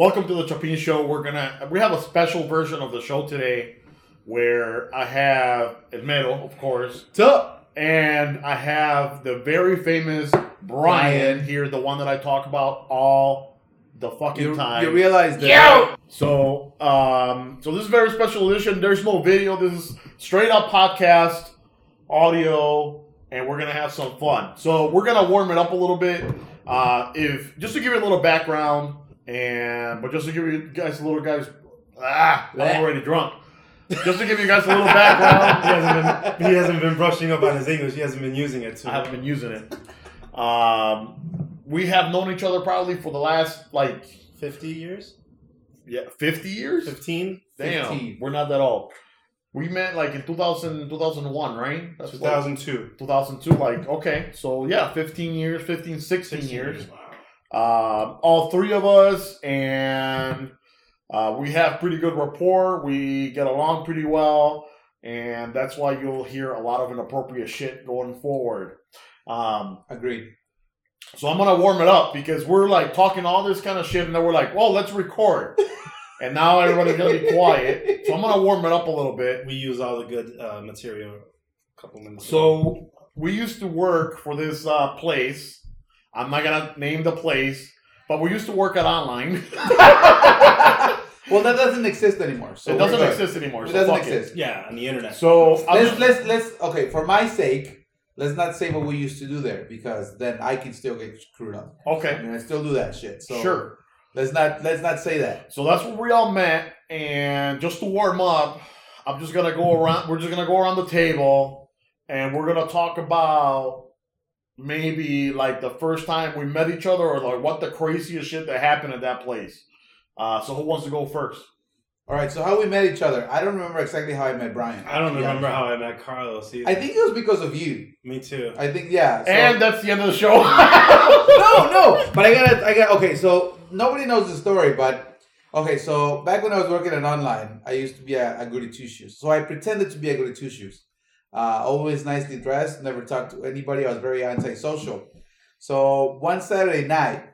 welcome to the Chapin Show. We're gonna we have a special version of the show today where I have Edmedo, of course, What's up? and I have the very famous Brian, Brian. here, the one that I talk about all the fucking You, time. you realize that? So, um, so this is a very special edition. There's no video. This is straight up podcast, audio, and we're gonna have some fun. So we're gonna warm it up a little bit. Uh, if just to give you a little background, and but just to give you guys a little guys, ah, I'm already drunk. Just to give you guys a little he background, hasn't been he hasn't been brushing up on his English. He hasn't been using it. Too. I haven't been using it. Um, we have known each other probably for the last like fifty years, yeah, 50 years. fifteen. Damn, 15. we're not that old. We met like in 2000, 2001, right? That's 2002. like 2002. Like, okay, so yeah, 15 years, 15, 16, years. Um, all three of us, and uh, we have pretty good rapport. We get along pretty well, and that's why you'll hear a lot of inappropriate shit going forward. Um, Agreed. so I'm gonna warm it up because we're like talking all this kind of shit, and then we're like, "Well, let's record." and now everybody's gonna be quiet. So I'm gonna warm it up a little bit. We use all the good uh, material. A couple minutes. ago. So we used to work for this uh, place. I'm not gonna name the place, but we used to work at online. Well, that doesn't exist anymore. So it doesn't exist anymore. It so doesn't fuck it. exist. yeah, on the internet. So I'm Let's just- let's let's okay. For my sake, let's not say what we used to do there because then I can still get screwed up. I okay, mean, I still do that shit. So sure. Let's not let's not say that. So that's where we all met, and just to warm up, I'm just gonna go around. We're just gonna go around the table, and we're gonna talk about maybe like the first time we met each other, or like what the craziest shit that happened at that place. Uh, so who wants to go first? All right. So how we met each other? I don't remember exactly how I met Brian. I don't remember honest. how I met Carlos either. I think it was because of you. Me too. I think yeah. so- and that's the end of the show. no, no. But I gotta, I got okay. So nobody knows the story, but okay. So back when I was working at online, I used to be a, a goody two shoes. So I pretended to be a goody two shoes. Uh, always nicely dressed, never talked to anybody. I was very antisocial. So one Saturday night,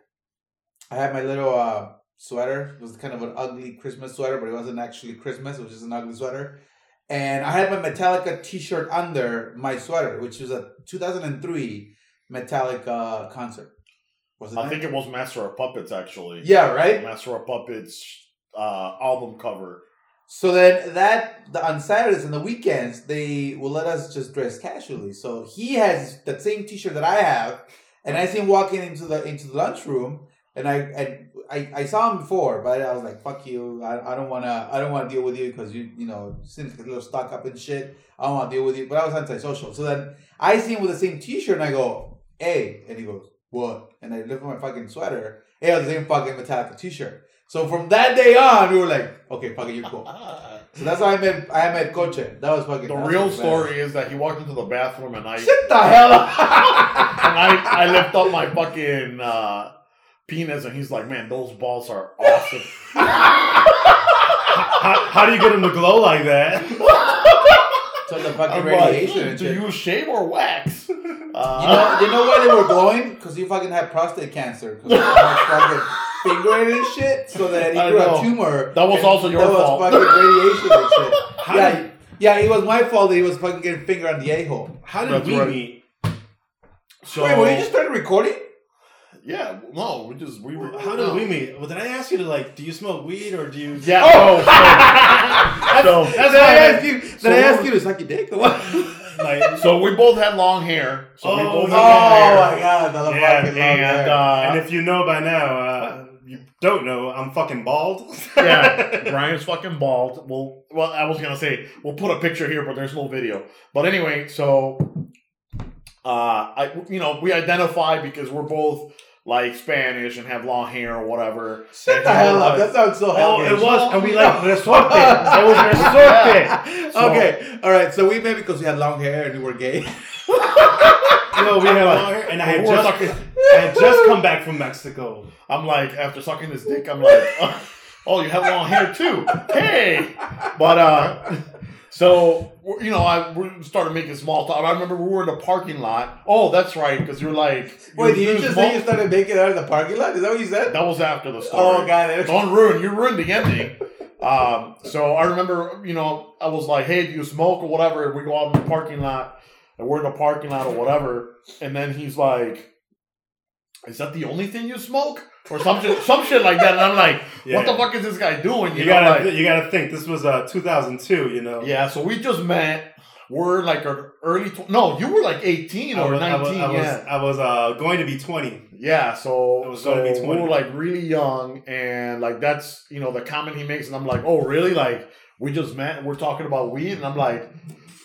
I had my little uh, sweater. It was kind of an ugly Christmas sweater, but it wasn't actually Christmas. It was just an ugly sweater. And I had my Metallica T-shirt under my sweater, which was a 2003 Metallica concert. Was it? I think it was Master of Puppets actually. Yeah, right. Master of Puppets uh, album cover. So then that the, on Saturdays and the weekends they will let us just dress casually. So he has that same T-shirt that I have, and I see him walking into the into the lunchroom, and I and I, I saw him before, but I was like, "Fuck you! I, I don't wanna I don't wanna deal with you because you you know since a little stuck up and shit. I don't want to deal with you." But I was antisocial. So then I see him with the same T-shirt, and I go, "Hey," and he goes, "What?" And I lift at my fucking sweater. Hey, the same fucking Metallica T-shirt. So from that day on, we were like, "Okay, fuck it, you're cool." So that's how I met I met Coche. That was fucking. The real fucking badass. story is that he walked into the bathroom and I Shut the hell up. and I, I lift up my fucking uh, penis and he's like, man, those balls are awesome. how, how do you get them to glow like that? so the fucking I'm radiation like, do you shave or wax? You Uh, know, you know why they were glowing? Because you fucking had prostate cancer. Because fucking fingering and shit. So that he I grew know. a tumor. That was also your that fault. That was fucking radiation and shit. How yeah, did, yeah, it was my fault that he was fucking getting finger on the a hole. how did That's we right. meet? so, Wait, well, you just started recording? yeah, no, we just we were. How did we meet? Well, did I ask you to like? Do you smoke weed or do you? Yeah, Oh! no, so, so, Did I ask you? Did so I we ask you to suck your dick or what? Like, so we both had long hair. So we Oh, both Oh had long hair. my god, the Yeah, fucking long and hair. uh, and if you know by now, uh, you don't know, I'm fucking bald. yeah, Brian's fucking bald. Well, well, I was gonna say we'll put a picture here, but there's no video. But anyway, so uh, I you know we identify because we're both like Spanish and have long hair or whatever. Shut the hell up. That sounds so Oh, it was, and we like resorte. It was resorte. So- okay, all right. So we met because we had long hair and we were gay. No, we had hair, and I had just, I had just come back from Mexico. I'm like after sucking his dick, I'm like, oh, you have long hair too. Hey, but uh, So you know, I started making small talk. I remember we were in the parking lot. Oh, that's right, because you're like, Wait, did you you're just say you started making out of the parking lot? Is that what you said? That was after the story. Oh, got it. Don't ruin. You ruined the ending. Um, so I remember, you know, I was like, "Hey, do you smoke or whatever?" We go out in the parking lot, and we're in the parking lot or whatever. And then he's like, "Is that the only thing you smoke?" Or some shit, some shit like that. And I'm like, Yeah. "What the fuck is this guy doing?" You know, gotta, like- you gotta think. This was uh 2002. You know. yeah. So we just met. We're like our early. Tw- no, you were like 18 I or was, I 19. was, I was, yeah. I was uh, going to be 20. Yeah, so, I so we 20. were like really young, and like that's you know the comment he makes, and I'm like, oh really? Like we just met, and we're talking about weed, and I'm like,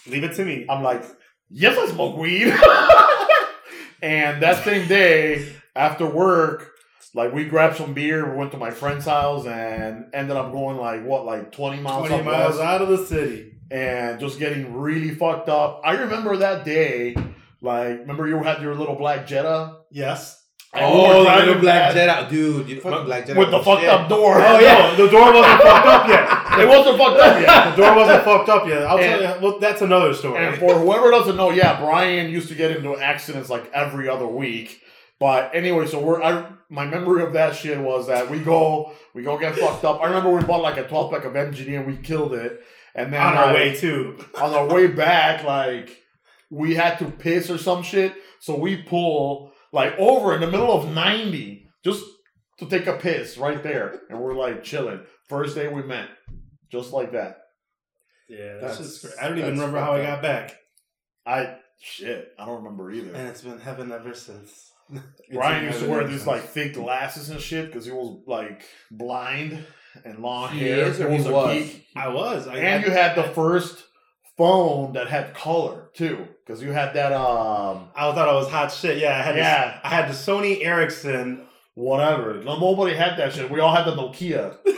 Leave it to me. I'm like, yes, I smoke weed. and that same day after work, like we grabbed some beer, we went to my friend's house, and ended up going like what, like 20 miles 20 miles west, out of the city. and just getting really fucked up. I remember that day. Like, remember you had your little black Jetta? Yes. Oh, the little black Jedi, dude. You fucking black Jedi with the fucked shit. up door. Oh yeah, the door wasn't fucked up yet. it wasn't fucked up yet. The door wasn't fucked up yet. I'll And- tell you. Well, that's another story. And for whoever doesn't know, yeah, Brian used to get into accidents like every other week. But anyway, so we're I my memory of that shit was that we go we go get fucked up. I remember we bought like a 12 pack of MGD and we killed it. And then on our like, way too. on our way back, like we had to piss or some shit. So we pull like over in the middle of 90 just to take a piss right there. And we're like chilling. First day we met. Just like that. Yeah, That's- that's just. I don't even remember how I got back, I shit, I don't remember either. and it's been heaven ever since. Ryan It's used to wear these like thick glasses and shit because he was like blind and long He hair. is or He he was a was? geek. I was. I And you had the first phone that had color too because you had that um I thought I was hot shit. Yeah, I had. Yeah. This, I had the Sony Ericsson. whatever. No, nobody had that shit. We all had the Nokia.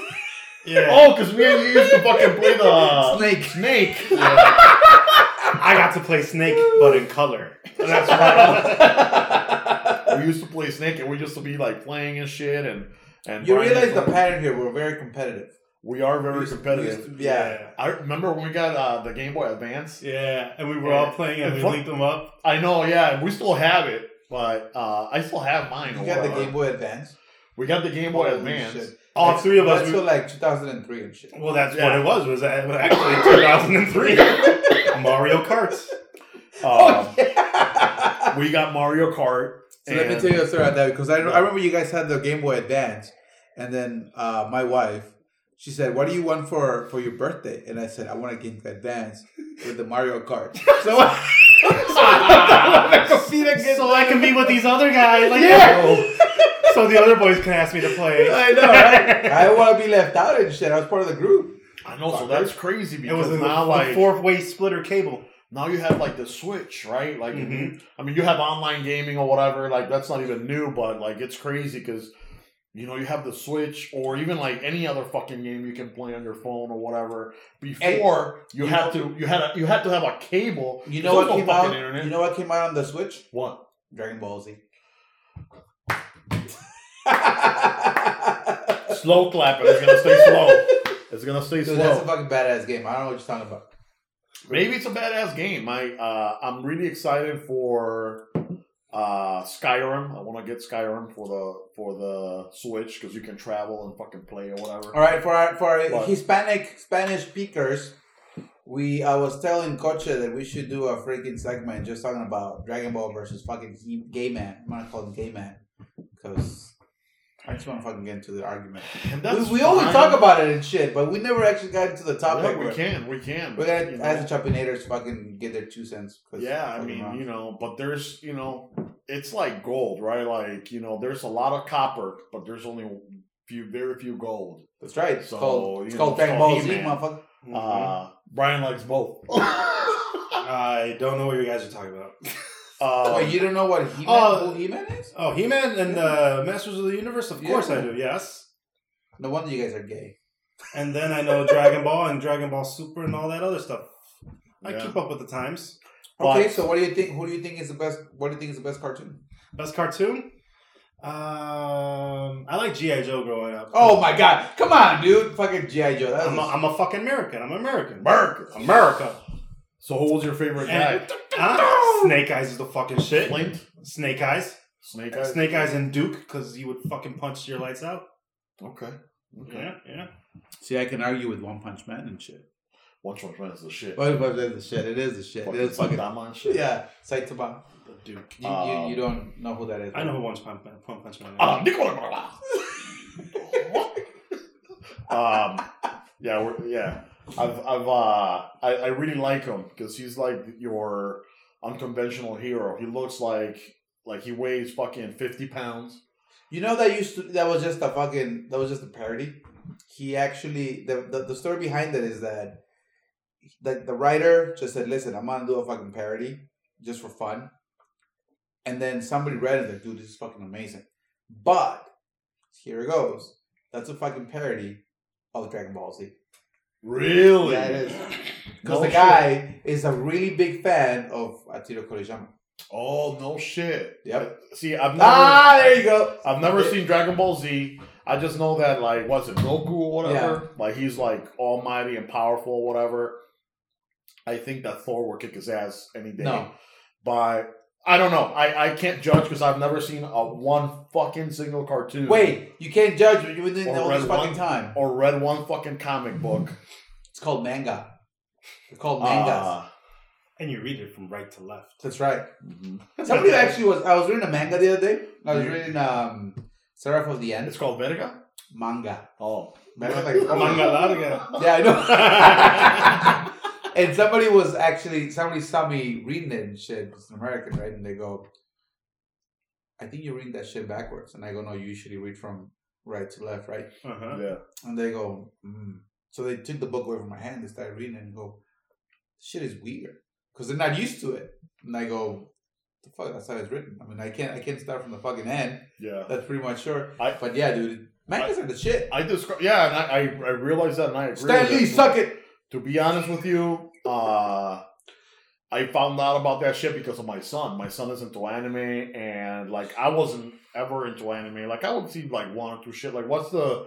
Yeah. Oh, because we and used to fucking play the uh, Snake. Snake. I got to play Snake, but in color. That's right. we used to play Snake, and we used to be like playing and shit, and and You realize the pattern here. We're very competitive. We are We very used- we competitive. used to- yeah. I remember when we got uh, the Game Boy Advance. Yeah, and we were Yeah. all playing and we Fuck. linked them up. I know, yeah, we still have it, but uh, I still have mine. You or got the. Game Boy Advance. We got the Game Boy Holy Advance. shit. All three of us. That's we- like 2003 and shit. well, that's Yeah. what it was. Was that- actually 2003 Mario Kart. Um, yeah. we got Mario Kart. So let me tell you a story about that because I, I remember you guys had the Game Boy Advance, and then uh, my wife, she said, "What do you want for for your birthday?" And I said, "I want a Game Boy Advance with the Mario Kart." So, so I compete against. So I can be with these other guys. Like, Yeah. So the other boys can ask me to play. I know. Right? I don't want to be left out and shit. I was part of the group. I know, so that's crazy Because It was a, now, a like, fourth-way splitter cable. now you have like the Switch, right? Like, Mhm. I mean, you have online gaming or whatever. Like, that's not even new, but like, it's crazy because you know you have the Switch or even like any other fucking game you can play on your phone or whatever. Before you you had to, you had a, you had to have a cable. You know what no came out? internet. You know what came out on the Switch? what? Dragon Ball Z. Slow clapping. It's gonna stay slow. It's gonna stay Dude, that's a fucking badass game. I don't know what you're talking about. Maybe it's a badass game. I uh, I'm really excited for uh, Skyrim. I want to get Skyrim for the for the Switch because you can travel and fucking play or whatever. All right, for our for our What? Hispanic Spanish speakers, we I was telling Coche that we should do a freaking segment just talking about Dragon Ball versus fucking he, Gay Man. I'm gonna call him Gay Man because I just want to fucking get into the argument. And We, that's we always talk about it and shit, but we never actually got into the topic. Yeah, we where- can, we can. We're gonna you know. ask the Chapinators to fucking get their two cents. 'cause Yeah, I mean, wrong. you know, but there's, you know, it's like gold, right? Like, you know, there's a lot of copper, but there's only few, very few gold. that's right. It's So, called it's you called know, Dragon Ball Z, motherfucker. Mm-hmm. Uh, Brian likes both. I don't know what you guys are talking about. Um, Wait, you don't know what He Man Oh. who He Man is? Oh, He-Man and uh, Masters of the Universe. Of course I do. Yes. No wonder you guys are gay. And then I know Dragon Ball and Dragon Ball Super and all that other stuff. I Yeah. keep up with the times. Okay, so what do you think? Who do you think is the best? What do you think is the best cartoon? Best cartoon? Um, I like GI Joe growing up. Oh my god! Come on, dude! Fucking GI Joe. I'm a, I'm a fucking American. I'm American. America. America. So who was your favorite guy? And, Huh? Snake Eyes is the fucking shit. Flint? Snake Eyes. Snake Eyes? Snake Eyes and Duke because he would fucking punch your lights out. Okay. Okay. Yeah, yeah. See, I can argue with One Punch Man and shit. One Punch Man is the shit. One Punch Man is the shit. It is the shit. It is fucking. Saitama and shit. Yeah, Saitama. The Duke. You, Um, you, you don't know who that is. I know who One Punch Man, One Punch Man is. Ah, Nicola. um, yeah, we're, yeah. I've, I've, uh, I, I really like him because he's like your unconventional hero. He looks like, like he weighs fucking fifty pounds. You know that used to that was just a fucking that was just a parody. He actually the the, the story behind it is that the the writer just said, "Listen, I'm gonna do a fucking parody just for fun," and then somebody read it like, "Dude, this is fucking amazing," but here it goes. That's a fucking parody of Dragon Ball Z. Really? Yeah, it is. Because No the shit. guy is a really big fan of Akira Toriyama. Oh no shit. Yep. See, I've never, Ah, there you go. I've never seen Dragon Ball Z. I just know that like, what's it, Goku or whatever? Like he's like almighty and powerful or whatever. I think that Thor would kick his ass any day. No. But I don't know. I, I can't judge because I've never seen a one fucking single cartoon. Wait, you can't judge when you didn't Or know this fucking one. time. Or read one fucking comic book. It's called manga. They're called mangas. Uh, And you read it from right to left. That's right. mhm. Somebody actually was. I was reading a manga the other day. I was reading um, Seraph of the End It's called Verga? manga. Oh. Manga like Manga larga. Yeah, I know. and somebody was actually somebody saw me reading it and shit. It's an American, right? And they go, "I think you're reading that shit backwards." And I go, "No, you usually read from right to left, right?" Uh-huh. Yeah. And they go, mm. so they took the book away from my hand. They started reading it and go, "This shit is weird," because they're not used to it. And I go, "The fuck? That's how it's written." I mean, I can't, I can't start from the fucking end. Yeah. That's pretty much sure. I- but yeah, dude, mangas are the shit. I describe, yeah, and I, I, I realize that and I agree. Stan Lee, suck it. To be honest with you, uh, I found out about that shit because of my son. My son is into anime, and like I wasn't ever into anime. Like I would see like one or two shit. Like what's the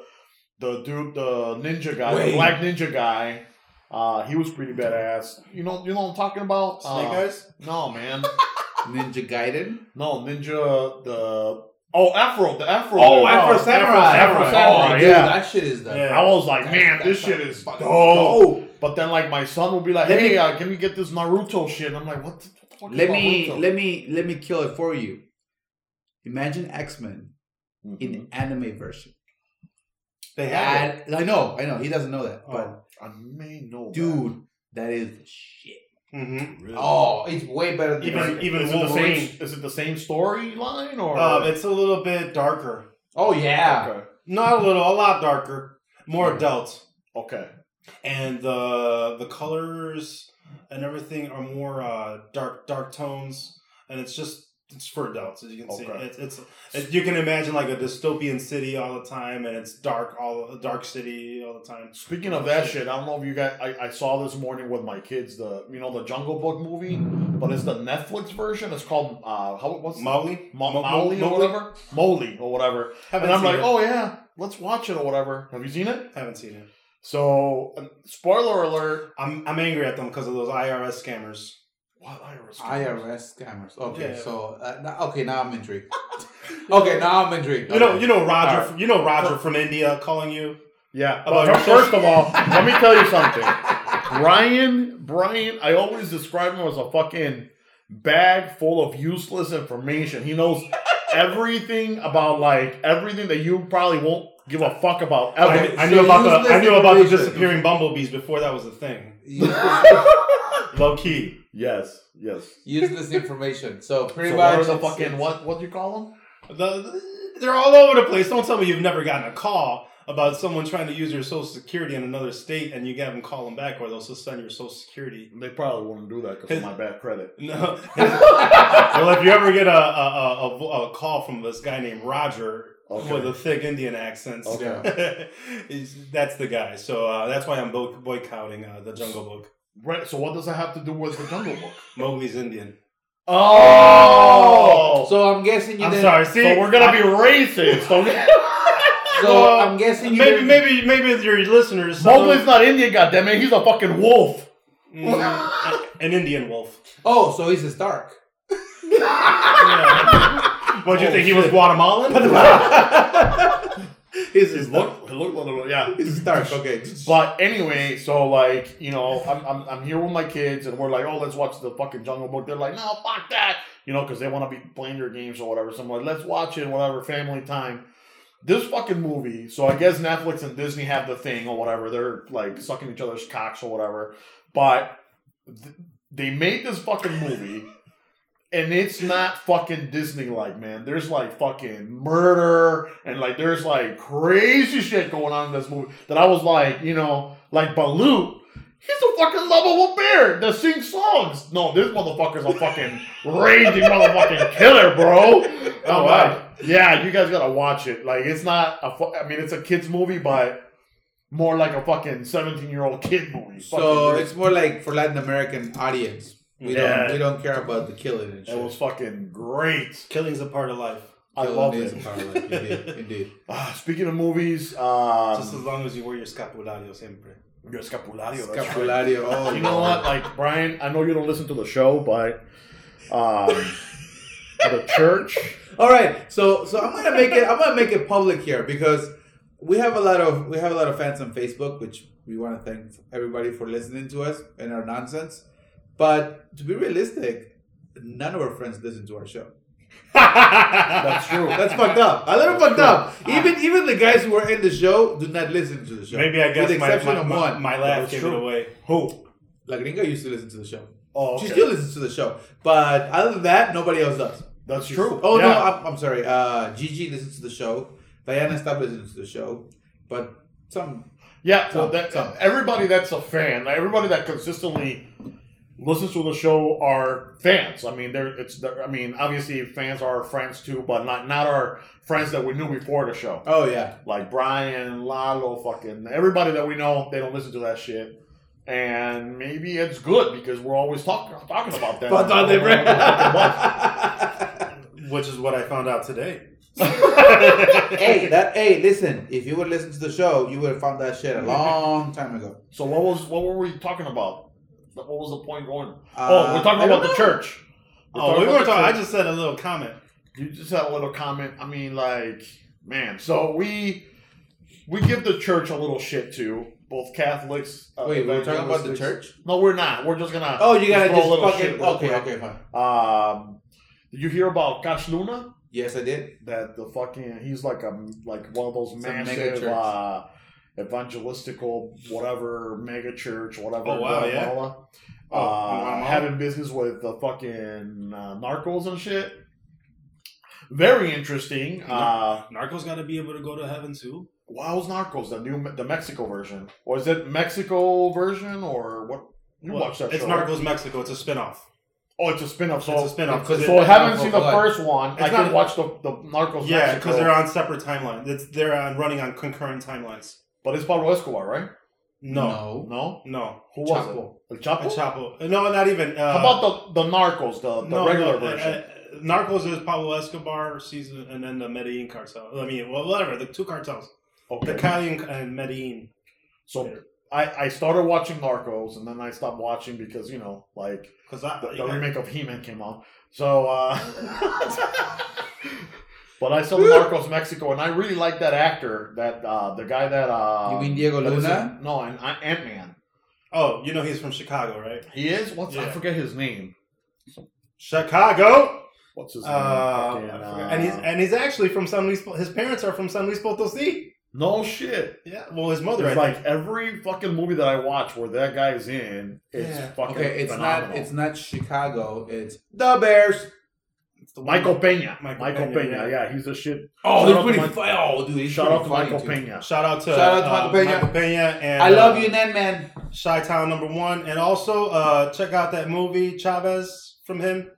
the dude, the ninja guy, Wait. the black ninja guy? Uh, he was pretty badass. You know, you know what I'm talking about? Snake Uh, Eyes? No, man. Ninja Gaiden. No, ninja. The oh, Afro, the Afro. Oh. Afro Samurai. Afro Afro Samurai. Oh, yeah. dude, that shit is the. Yeah. I was like, man, this shit is dope. dope. But then, like, my son will be like, Let "Hey, me- uh, can we get this Naruto shit?" And I'm like, "What the, what the is Let me Naruto?" let me let me kill it for you. Imagine X Men Mhm. in anime version. They had I know, I know. He doesn't know that, Oh. but I may know, dude, that is the shit. Mm-hmm. Really? Oh, it's way better than Even- even is it the same? Is it the same storyline or? Uh, it's a little bit darker. Oh yeah. okay. Not a little, a lot darker. More adult. Okay. And the the colors and everything are more uh, dark dark tones. And it's just it's for adults, as you can see. Okay. It's, it's it, you can imagine like a dystopian city all the time, and it's dark all a dark city all the time. Speaking of that shit, I don't know if you guys. I, I saw this morning with my kids the you know the Jungle Book movie, but it's the Netflix version. It's called uh how what's Mowgli, Ma- Mo- Mowgli or whatever, Mowgli or whatever. Haven't and I'm like, it. oh yeah, let's watch it or whatever. Have you seen it? haven't seen it. So, uh, spoiler alert. I'm I'm angry at them because of those IRS scammers. What IRS? IRS scammers. Okay, Yeah. so uh, now, okay, now I'm intrigued. okay, now I'm intrigued. You know, you know Roger. Alright. You know Roger from India calling you. Yeah. About But first of all, let me tell you something. Brian, Brian, I always describe him as a fucking bag full of useless information. He knows everything about like everything that you probably won't give a fuck about ever. I, I so knew about the I knew about the disappearing bumblebees before that was a thing. Low key. yes, yes. Use this information. So pretty So much what the fucking what? What do you call them? The, they're all over the place. Don't tell me you've never gotten a call about someone trying to use your social security in another state and you get them call them back or they'll just send your social security. They probably wouldn't do that because of my bad credit. No. well, if you ever get a, a, a, a, a call from this guy named Roger Okay. with a thick Indian accent, Okay. that's the guy. So uh, that's why I'm bo- boycotting uh, the Jungle Book. Right. So what does that have to do with the Jungle Book? Mowgli's Indian. Oh, So I'm guessing you I'm didn't. sorry. See, so we're gonna I- be racist. Okay? So Well, I'm guessing you maybe, didn't. maybe, maybe your listeners. some Mowgli's of- not Indian, goddammit. He's a fucking wolf. Mm, an Indian wolf. Oh, so he's a Stark. Yeah. What do you Oh, think? He was. Guatemalan? he's a He Stark. looked, he looked a little, yeah. He's a Stark. Okay. But anyway, so like, you know, I'm, I'm, I'm here with my kids and we're like, oh, let's watch the fucking Jungle Book. They're like, no, fuck that. You know, because they want to be playing their games or whatever. So I'm like, let's watch it, whatever, family time. This fucking movie, so I guess Netflix and Disney have the thing or whatever. They're like sucking each other's cocks or whatever. But th- they made this fucking movie. And it's not fucking Disney like, man. There's like fucking murder and like there's like crazy shit going on in this movie that I was like, you know, like Baloo. he's a fucking lovable bear that sings songs. No, this motherfucker's a fucking raging motherfucking killer, bro. Oh, wow. like, yeah, you guys gotta watch it. Like, it's not a, fu- I mean, it's a kid's movie, but more like a fucking 17 year old kid movie. So Fucking- it's more like for Latin American audience. We Yeah. don't we don't care about the killing and shit. it was fucking great. Killing's a part of life. I love is it. a part of it. Indeed, indeed. Ah, speaking of movies, um, Just as long as you wear your scapulario siempre. your Scapulario. that's right. Scapulario. Oh, You know what? Like Brian, I know you don't listen to the show, but um, the church. All right, so so I'm gonna make it. I'm gonna make it public here because we have a lot of we have a lot of fans on Facebook, which we want to thank everybody for listening to us and our nonsense. But to be realistic, none of our friends listen to our show. That's true. That's fucked up. A little fucked up. Even even the guys who are in the show do not listen to the show. Maybe I guess with the my, exception my, of one. my laugh gave true. it away. Who? La Gringa used to listen to the show. Oh, She still listens to the show, but other than that, nobody else does. That's true. Oh no, I'm, I'm sorry. Uh, Gigi listens to the show. Diana stopped listening to the show, but some. Yeah, well, Some- that, some. everybody that's a fan, like, everybody that consistently listens to the show are fans. I mean, they're it's. They're, I mean, obviously fans are our friends too, but not not our friends that we knew before the show. Oh yeah, Like Brian, Lalo, fucking everybody that we know, they don't listen to that shit. And maybe it's good because we're always talking talking about them. But on the Which is what I found out today. hey, that hey, listen. If you would listen to the show, you would have found that shit a long time ago. So what was what were we talking about? What was the point going? Uh, oh, we're talking I don't about the church. We're Oh, we were the talking. I just said a little comment. You just had a little comment. I mean, like, man. So we we give the church a little shit too. Both Catholics. Uh, Wait, we're talking about the church. No, we're not. We're just gonna. Oh, you gotta throw a just fucking. shit Okay, okay, fine. Um, did you hear about Cash Luna? Yes, I did. That the fucking he's like a like one of those It's a mega massive uh, evangelistical whatever mega church whatever. Oh, wow, yeah. Guatemala. Oh, uh, having business with the fucking uh, narcos and shit. Very interesting. Uh, Narcos got to be able to go to heaven too. Wow's Narcos, the new the Mexico version, or is it Mexico version, or what? You Well, watch that it's show? Narcos? Mexico. It's a spinoff. Oh, it's a spin-off. So, It's a spinoff because so I haven't seen the What? first one. It's I can not- watch the the Narcos. yeah, because they're on separate timelines. They're on running on concurrent timelines. But it's Pablo Escobar, right? No, No. no, Who was Chapo. it? El Chapo. A Chapo. No, not even. Uh, How about the the Narcos, the, the no, regular no, version? uh, uh, Narcos is Pablo Escobar season, and then the Medellin cartel. I mean, well, whatever the two cartels, okay. the Cali and, and Medellin. so I I started watching Narcos, and then I stopped watching because you know like Because the, the remake of He-Man came out. So, uh, but I saw the Narcos Mexico, and I really like that actor. That uh, the guy that uh, You mean Diego that Luna? in- no, and Ant Man. oh, you know he's from Chicago, right? He is. What's I forget his name. Chicago. What's his name? Uh, Fucking, I forget. uh, and he's and he's actually from San Luis. His parents are from San Luis Potosí. no shit. Yeah, well, his mother. I It's think. like every fucking movie that I watch where that guy's in, it's Yeah. fucking Okay, it's phenomenal. not. It's not Chicago. It's the Bears. It's the one- Michael Peña. Michael Michael, Peña, Pena. yeah. Yeah. he's a shit. Oh, Shout he's pretty. Mike- oh, dude, he's Shout pretty out to Michael too. Peña. Shout out to Shout out to uh, Michael Peña. Michael Peña and I love uh, you, Nan Man. Shy Town number one, and also uh, check out that movie Chavez from him.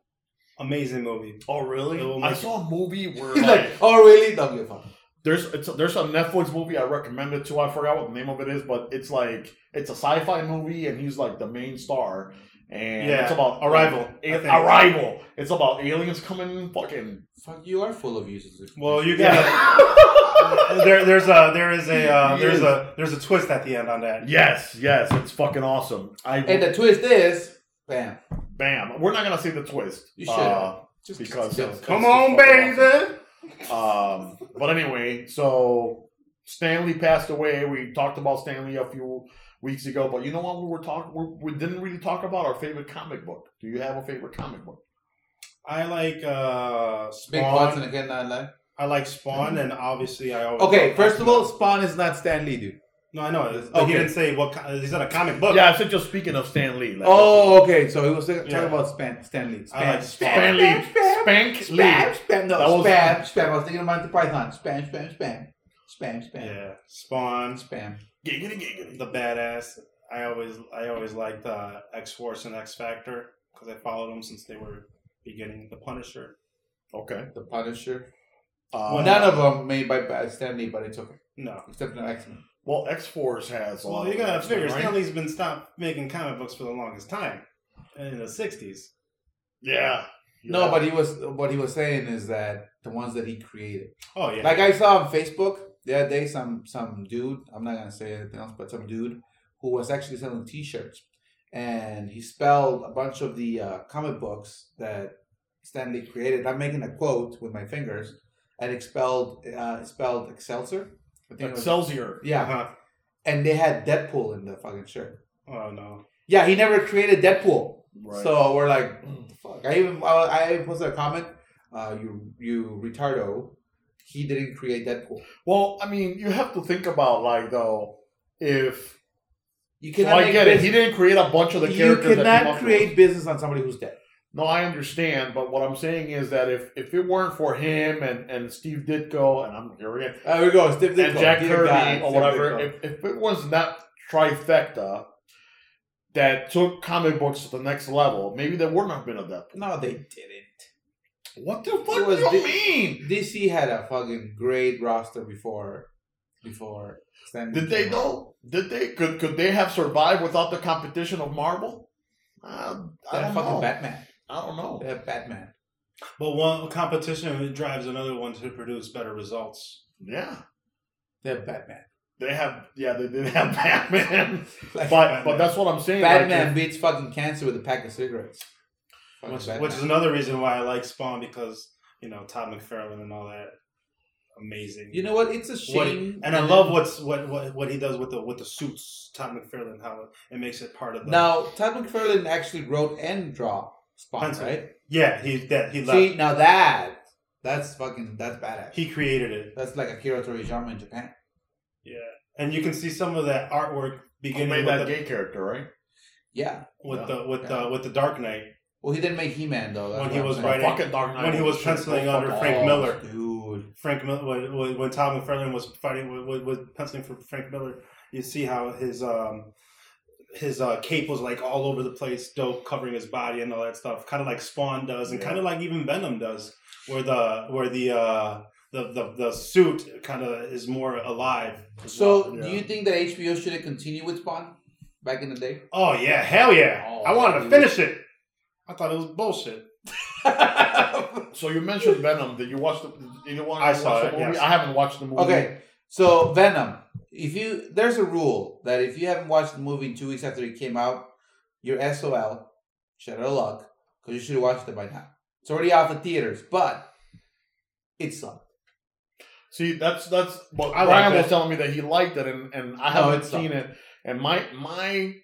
Amazing movie. Oh really? I saw a movie where He's like, like, oh really? Don't give a there's it's a, there's a Netflix movie I recommended to. I forgot what the name of it is, but it's like it's a sci-fi movie, and he's like the main star, and Yeah, it's about Arrival, I A- think. Arrival. It's about aliens coming and fucking. Fuck, you are full of uses. Well, you got Yeah. there. There's a there is a uh, there's a there's a twist at the end on that. yes, yes, it's fucking awesome. I And the twist is, bam. bam. We're not gonna see the twist. You should. Uh, Just because still. it's- Come it's on, just fucking awesome. baby. Um, but anyway, so Stan Lee passed away. We talked about Stan Lee a few weeks ago, but you know what? We were talking. We, we didn't really talk about our favorite comic book. Do you have a favorite comic book? I like uh, Big Watson Spawn. again, not alive. I like Spawn, and obviously I always Okay, first of all, Spawn is not Stan Lee, dude. no, I know. But Okay. he didn't say what. co- He said a comic book. Yeah, I said just speaking of Stan Lee. like- Oh, okay. So he was talking Yeah. about Stan, Stan Lee. I like Spam, Stan Lee. spam, spam, Spank spam, Lee. spam. No, That was- spam, spam. I was thinking of Monty Python. Spam, spam, spam, spam, spam, Yeah, Spawn, spam. Giggity, giggity. the badass. I always I always liked uh, X Force and X Factor because I followed them since they were beginning. The Punisher. Okay. The Punisher. Uh, None of them made by by Stan Lee, but it's okay. No. Except for X Men. Well, X Force has. a lot Well, you gotta X-Men, figure right? Stan Lee's been stopped making comic books for the longest time in the '60s. Yeah. No, Yeah. but he was what he was saying is that the ones that he created. Oh yeah, Like I saw on Facebook the other day, some some dude. I'm not gonna say anything else, but some dude who was actually selling T-shirts, and he spelled a bunch of the uh, comic books that Stan Lee created. I'm making a quote with my fingers, and it spelled uh, spelled Excelsior. I think it was- Excelsior. yeah, Uh-huh. and they had Deadpool in the fucking shirt. Oh no. Yeah, he never created Deadpool. Right. So we're like, "Mm, fuck. I even I, I posted a comment. Uh, you you retardo. He didn't create Deadpool. well, I mean, you have to think about like though, if You so cannot I get it. He didn't create a bunch of the You characters. that came cannot create business on somebody who's dead. No, I understand, but what I'm saying is that if if it weren't for him and and Steve Ditko and I'm here again There we go. Steve Ditko and Jack Kirby God, or whatever, if, if it was that trifecta that took comic books to the next level, maybe there wouldn't have been a Deadpool. no, they didn't. What the fuck was do you the- mean? DC had a fucking great roster before. Before Stan Did they came out. though? Did they could could they have survived without the competition of Marvel? Uh, I don't fucking know. Batman. I don't know. They have Batman. But one competition drives another one to produce better results. Yeah, They have Batman. they have. Yeah, they didn't have Batman. Like, But but that's what I'm saying. Batman if- beats fucking cancer with a pack of cigarettes. Fucking Which, which is another reason why I like Spawn because you know Todd McFarlane and all that. Amazing. You know what? It's a What- shame. and I love what's what, what what he does with the with the suits. Todd McFarlane, how it makes it part of the. Now, Todd McFarlane actually wrote and draw Spawn, Pencil. right? yeah, he that he left. See, now that that's fucking that's badass. he created it. that's like Akira Toriyama in Japan. Yeah, and you can see some of that artwork Who beginning made with that the, gay character, right? Yeah. with Yeah. the with Yeah. the with the Dark Knight Well, he didn't make He-Man though. that's When he I'm was saying. writing- Fucking Dark Knight. when he was shit. penciling Go under fuck Frank off. Miller. dude. Frank Miller when, when Todd McFarlane was fighting with, with, with penciling for Frank Miller, you see how his um his uh, cape was like all over the place, dope, covering his body and all that stuff, kind of like Spawn does, and Yeah. kind of like even Venom does, where the where the uh, the, the the suit kind of is more alive. So, well. do you think that HBO should have continued with Spawn back in the day? Oh yeah, hell yeah! Oh, I wanted to finish it. I thought it was bullshit. So you mentioned Venom. Did you watch the? Did you want I saw it, movie? yes. I haven't watched the movie. okay, so Venom. If you there's a rule that if you haven't watched the movie in two weeks after it came out, you're SOL, shut out of luck, because you should have watched it by now. It's already out of theaters, but it sucked. See, that's that's what I Brian was telling me that he liked it, and and I No, haven't seen it. And my my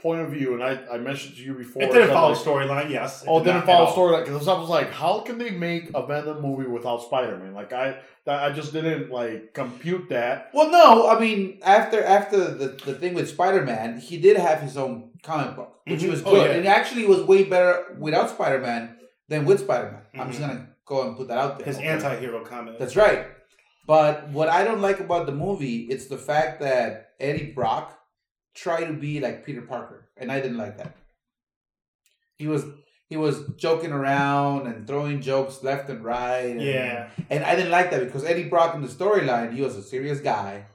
point of view, and I I mentioned to you before. It didn't follow like- storyline, yes. Oh, did didn't follow at all. because I was like, how can they make a Venom movie without Spider Man? Like I, I just didn't like compute that. Well, no, I mean after after the, the thing with Spider Man, he did have his own comic book, which Mhm. was Oh, good. yeah. It actually was way better without Spider Man than with Spider Man. I'm just Mhm. gonna go and put that out there. His Okay. anti-hero comment. That's right. But what I don't like about the movie, it's the fact that Eddie Brock tried to be like Peter Parker, and I didn't like that. He was he was joking around and throwing jokes left and right. And, yeah. and I didn't like that because Eddie Brock in the storyline, he was a serious guy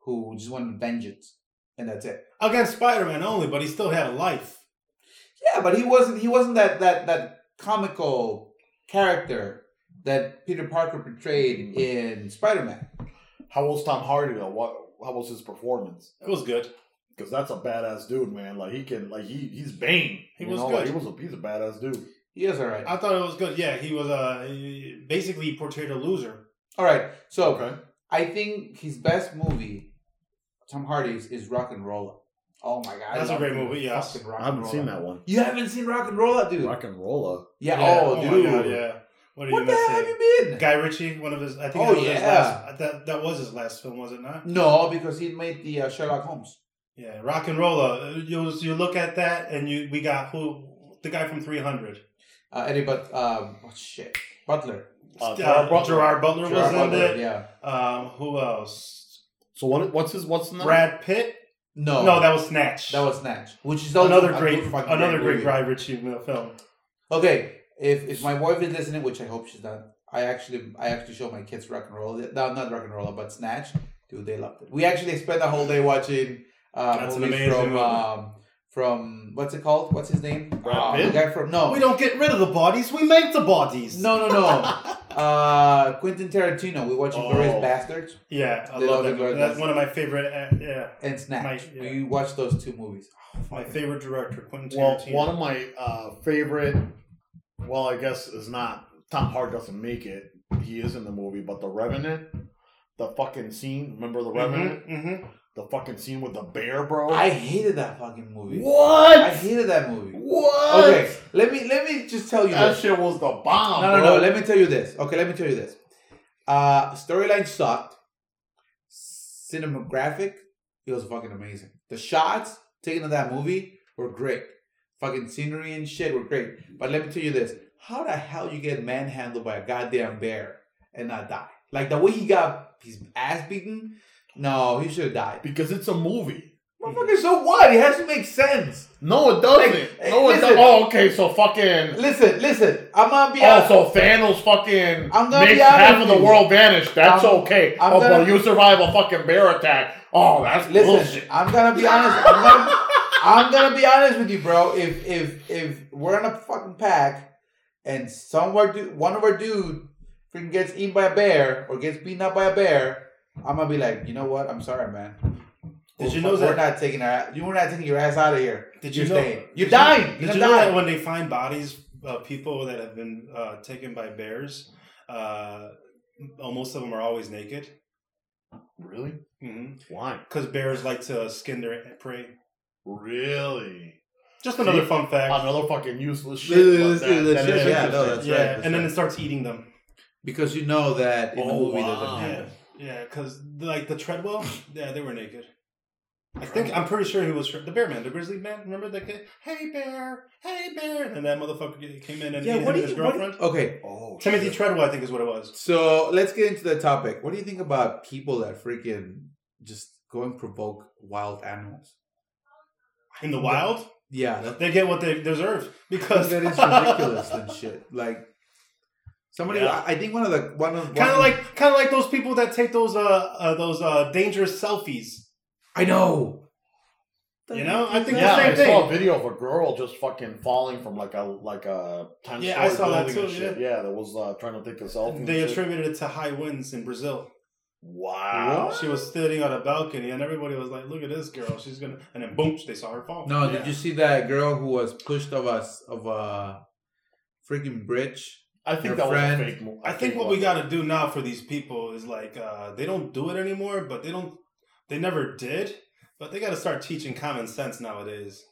who just wanted vengeance, and that's it. Against Spider-Man only, but he still had a life. Yeah, but he wasn't. He wasn't that that that comical character that Peter Parker portrayed in Spider Man. How was Tom Hardy though? What? How was his performance? It was good. Because that's a badass dude, man. Like he can, like he he's Bane. He you was know? good. Like, he was a he's a badass dude. He is all right. I thought it was good. Yeah, he was uh he basically portrayed a loser. All right. So Okay. I think his best movie, Tom Hardy's, is RocknRolla. Oh my god, That's a great movie, yes. Fucking Rock I haven't and seen that one. You haven't seen RocknRolla, dude? RocknRolla. yeah. Yeah. Oh, my dude. God, yeah. What are What you the gonna hell have you been? Guy Ritchie, one of his. I think Oh, that was his yeah. last. That that was his last film, was it not? No, because he made the uh, Sherlock Holmes. Yeah, RocknRolla. You you look at that, and you we got who the guy from Three Hundred. Uh, Eddie, but um, oh shit, Butler. Uh, Uh, Gerard Butler. Gerard Butler Gerard was in Butler, it. Yeah. Um, who else? So what? What's his? What's the name? Brad Pitt. No, No, that was Snatch. that was Snatch, which is another great, another great movie. Guy Ritchie film. Okay, if if my wife is listening, which I hope she's not, I actually I actually show my kids rock and roll. No, not rock and roll, but Snatch. Dude, they loved it. We actually spent the whole day watching uh, That's an amazing from movie. um, from what's it called? What's his name? Brad Uh, Pitt? the guy from no, We don't get rid of the bodies; we make the bodies. no, no, no. uh, Quentin Tarantino. We're watching Oh. Glorious Bastards Yeah, I They love love that. the- That's one of my favorite. Uh, yeah, and Snatch. My- yeah. We watched those two movies. my favorite director, Quentin Well, Tarantino. one of my uh, favorite. Well, I guess is not Tom Hardy doesn't make it. He is in the movie, but the Revenant, the fucking scene. Remember the Revenant? Mm-hmm, The fucking scene with the bear, bro. I hated that fucking movie. what? I hated that movie. what? Okay, let me let me just tell you That this. shit was the bomb. No, no, bro. no. Let me tell you this. Okay, let me tell you this. Uh, storyline sucked. Cinematographic, it was fucking amazing. The shots taken in that movie were great. Fucking scenery and shit were great. But let me tell you this: How the hell you get manhandled by a goddamn bear and not die? Like the way he got his ass beaten. No, he should have died. because it's a movie. Motherfucker, mm-hmm. so what? It has to make sense. No, it doesn't. Like, no, it doesn't. Oh, okay. So fucking. Listen, listen. I'm gonna be Oh, honest. so Thanos fucking I'm gonna makes be honest half of the you. world vanish. That's I'm- okay. I'm oh, gonna- but you survive a fucking bear attack. Oh, that's Listen, bullshit. I'm gonna be honest. I'm gonna, I'm gonna be honest with you, bro. If if if we're in a fucking pack and somewhere du- one of our dude freaking gets eaten by a bear or gets beaten up by a bear, I'm gonna be like, you know what? I'm sorry, man. Did you We're- know we're that- not taking our you were not taking your ass out of here? Did You're you know? staying. You're did dying. You, You're did gonna you know that when they find bodies of people that have been uh, taken by bears, uh, most of them are always naked? Really? Because Why? Because bears like to skin their prey. Really? Just another fun fact. Another fucking useless shit. yeah, but yeah, that- that. Yeah, no, that's yeah, right, that's and then it starts eating them. because you know that in the Oh, movie wow. doesn't Yeah, happen. Yeah, because like the Treadwell, yeah, they were naked. I think I'm pretty sure he was the bear man, the grizzly man. Remember that kid? Hey bear, hey bear, and that motherfucker came in and Yeah, what him do you? his What girlfriend. you okay, Oh, Timothy shit. Treadwell, I think, is what it was. So let's get into the topic. What do you think about people that freaking just go and provoke wild animals? In the wild, Yeah, that, they get what they deserve because that is ridiculous and shit. Like somebody, Yeah. I I think one of the one of Kind of like, kind of like those people that take those, uh, uh those uh, dangerous selfies. I know. You know, I think Yeah, the same I thing. saw a video of a girl just fucking falling from like a like a ten Yeah, I story saw that too, and shit. Yeah, that was uh, trying to take a selfie. and They shit. attributed it to high winds in Brazil. Wow. She was sitting on a balcony, and everybody was like, "Look at this girl. She's gonna." And then boom, they saw her fall. No, Yeah. did you see that girl who was pushed of us of a freaking bridge? I think that friend- was a fake. mo- I think what was- we got to do now for these people is like uh, they don't do it anymore, but they don't. They never did, but they got to start teaching common sense nowadays.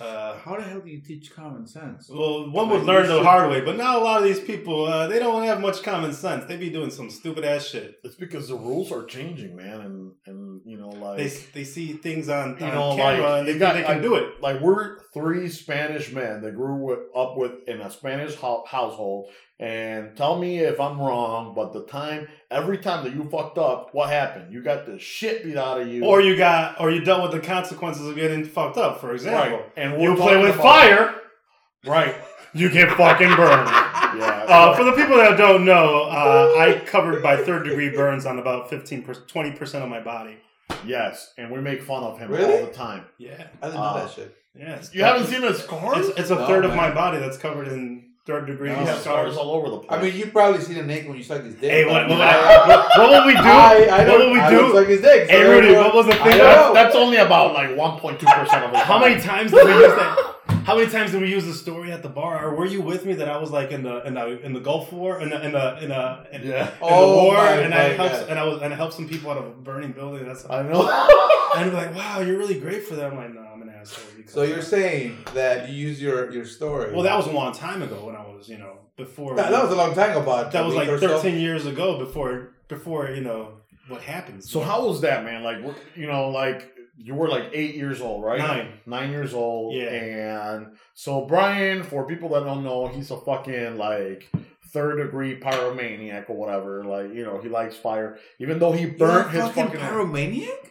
Uh, How the hell do you teach common sense? well, one Like, would learn the should- hard way, but now a lot of these people uh, they don't have much common sense. They be doing some stupid ass shit. It's because the rules are changing, man, and and you know like They they see things on, You on know, camera like, and they think got- they can like- do it. like we're three Spanish men that grew up with in a Spanish ho- household, and tell me if I'm wrong, but the time every time that you fucked up, what happened? You got the shit beat out of you, Or you got, or you dealt with the consequences of getting fucked up. For example, right? And you we're play with about- fire, right? you get fucking burned. Yeah. Uh, for the people that don't know, uh, I covered by third degree burns on about fifteen percent, 20% of my body. Yes, and we make fun of him Really? all the time. Yeah. I didn't know Uh, that shit. Yeah. it's- You haven't seen his scars? It's, it's a No, third of my body that's covered in third degree he has scars scars. all over the place. I mean, you probably seen a naked when you suck his dick. Hey, but what, what, I- what, what will we do? I, I what don't, will we I do? don't suck his dick. so Hey, Rudy, what was the thing? that's, that's only about like 1.2% of his How many times did we use that? How many times did we use the story at the bar? Or were you with me that I was like in the in the in the Gulf War in the in the in, the, in, Yeah. in Oh, the war my and I God. and I was and I helped some people out of a burning building. That's I know. and they're like, wow, you're really great for that. I'm like, no, I'm an asshole. because- So you're saying that you use your your story? well, that was a long time ago when I was you know before that, that was a long time ago. About that was like or so. 13 years ago before before you know what happens. so how was that, man? Like, you know, like you were like eight years old, right? Nine. Nine years old. Yeah. And so Brian, for people that don't know, he's a fucking like third degree pyromaniac or whatever. Like, you know, he likes fire. Even though he You're a burnt his fucking fucking pyromaniac.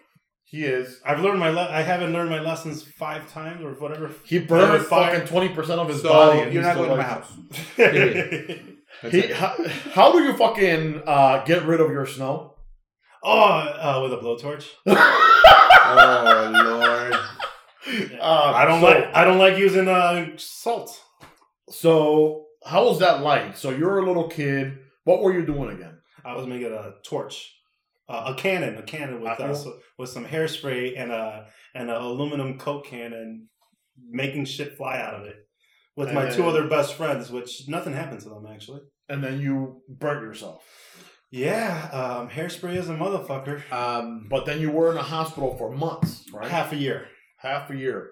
He is. I've learned my le- I haven't learned my lessons five times or whatever. He burned fucking twenty percent of his So body. and you're not going to my house. He, how, how do you fucking uh, get rid of your snow? oh, uh, with a blowtorch. oh lord. Uh, I don't so- like I don't like using uh, salt. So, how was that like? So, you're a little kid. What were you doing again? I was making a torch, uh, a cannon, a cannon with uh, Uh-oh. with some hairspray and a and an aluminum coke cannon, making shit fly out of it with my two other best friends. Which nothing happened to them actually. And then you burnt yourself. Yeah, um, hairspray is a motherfucker. Um, But then you were in a hospital for months, right? Half a year, Half a year.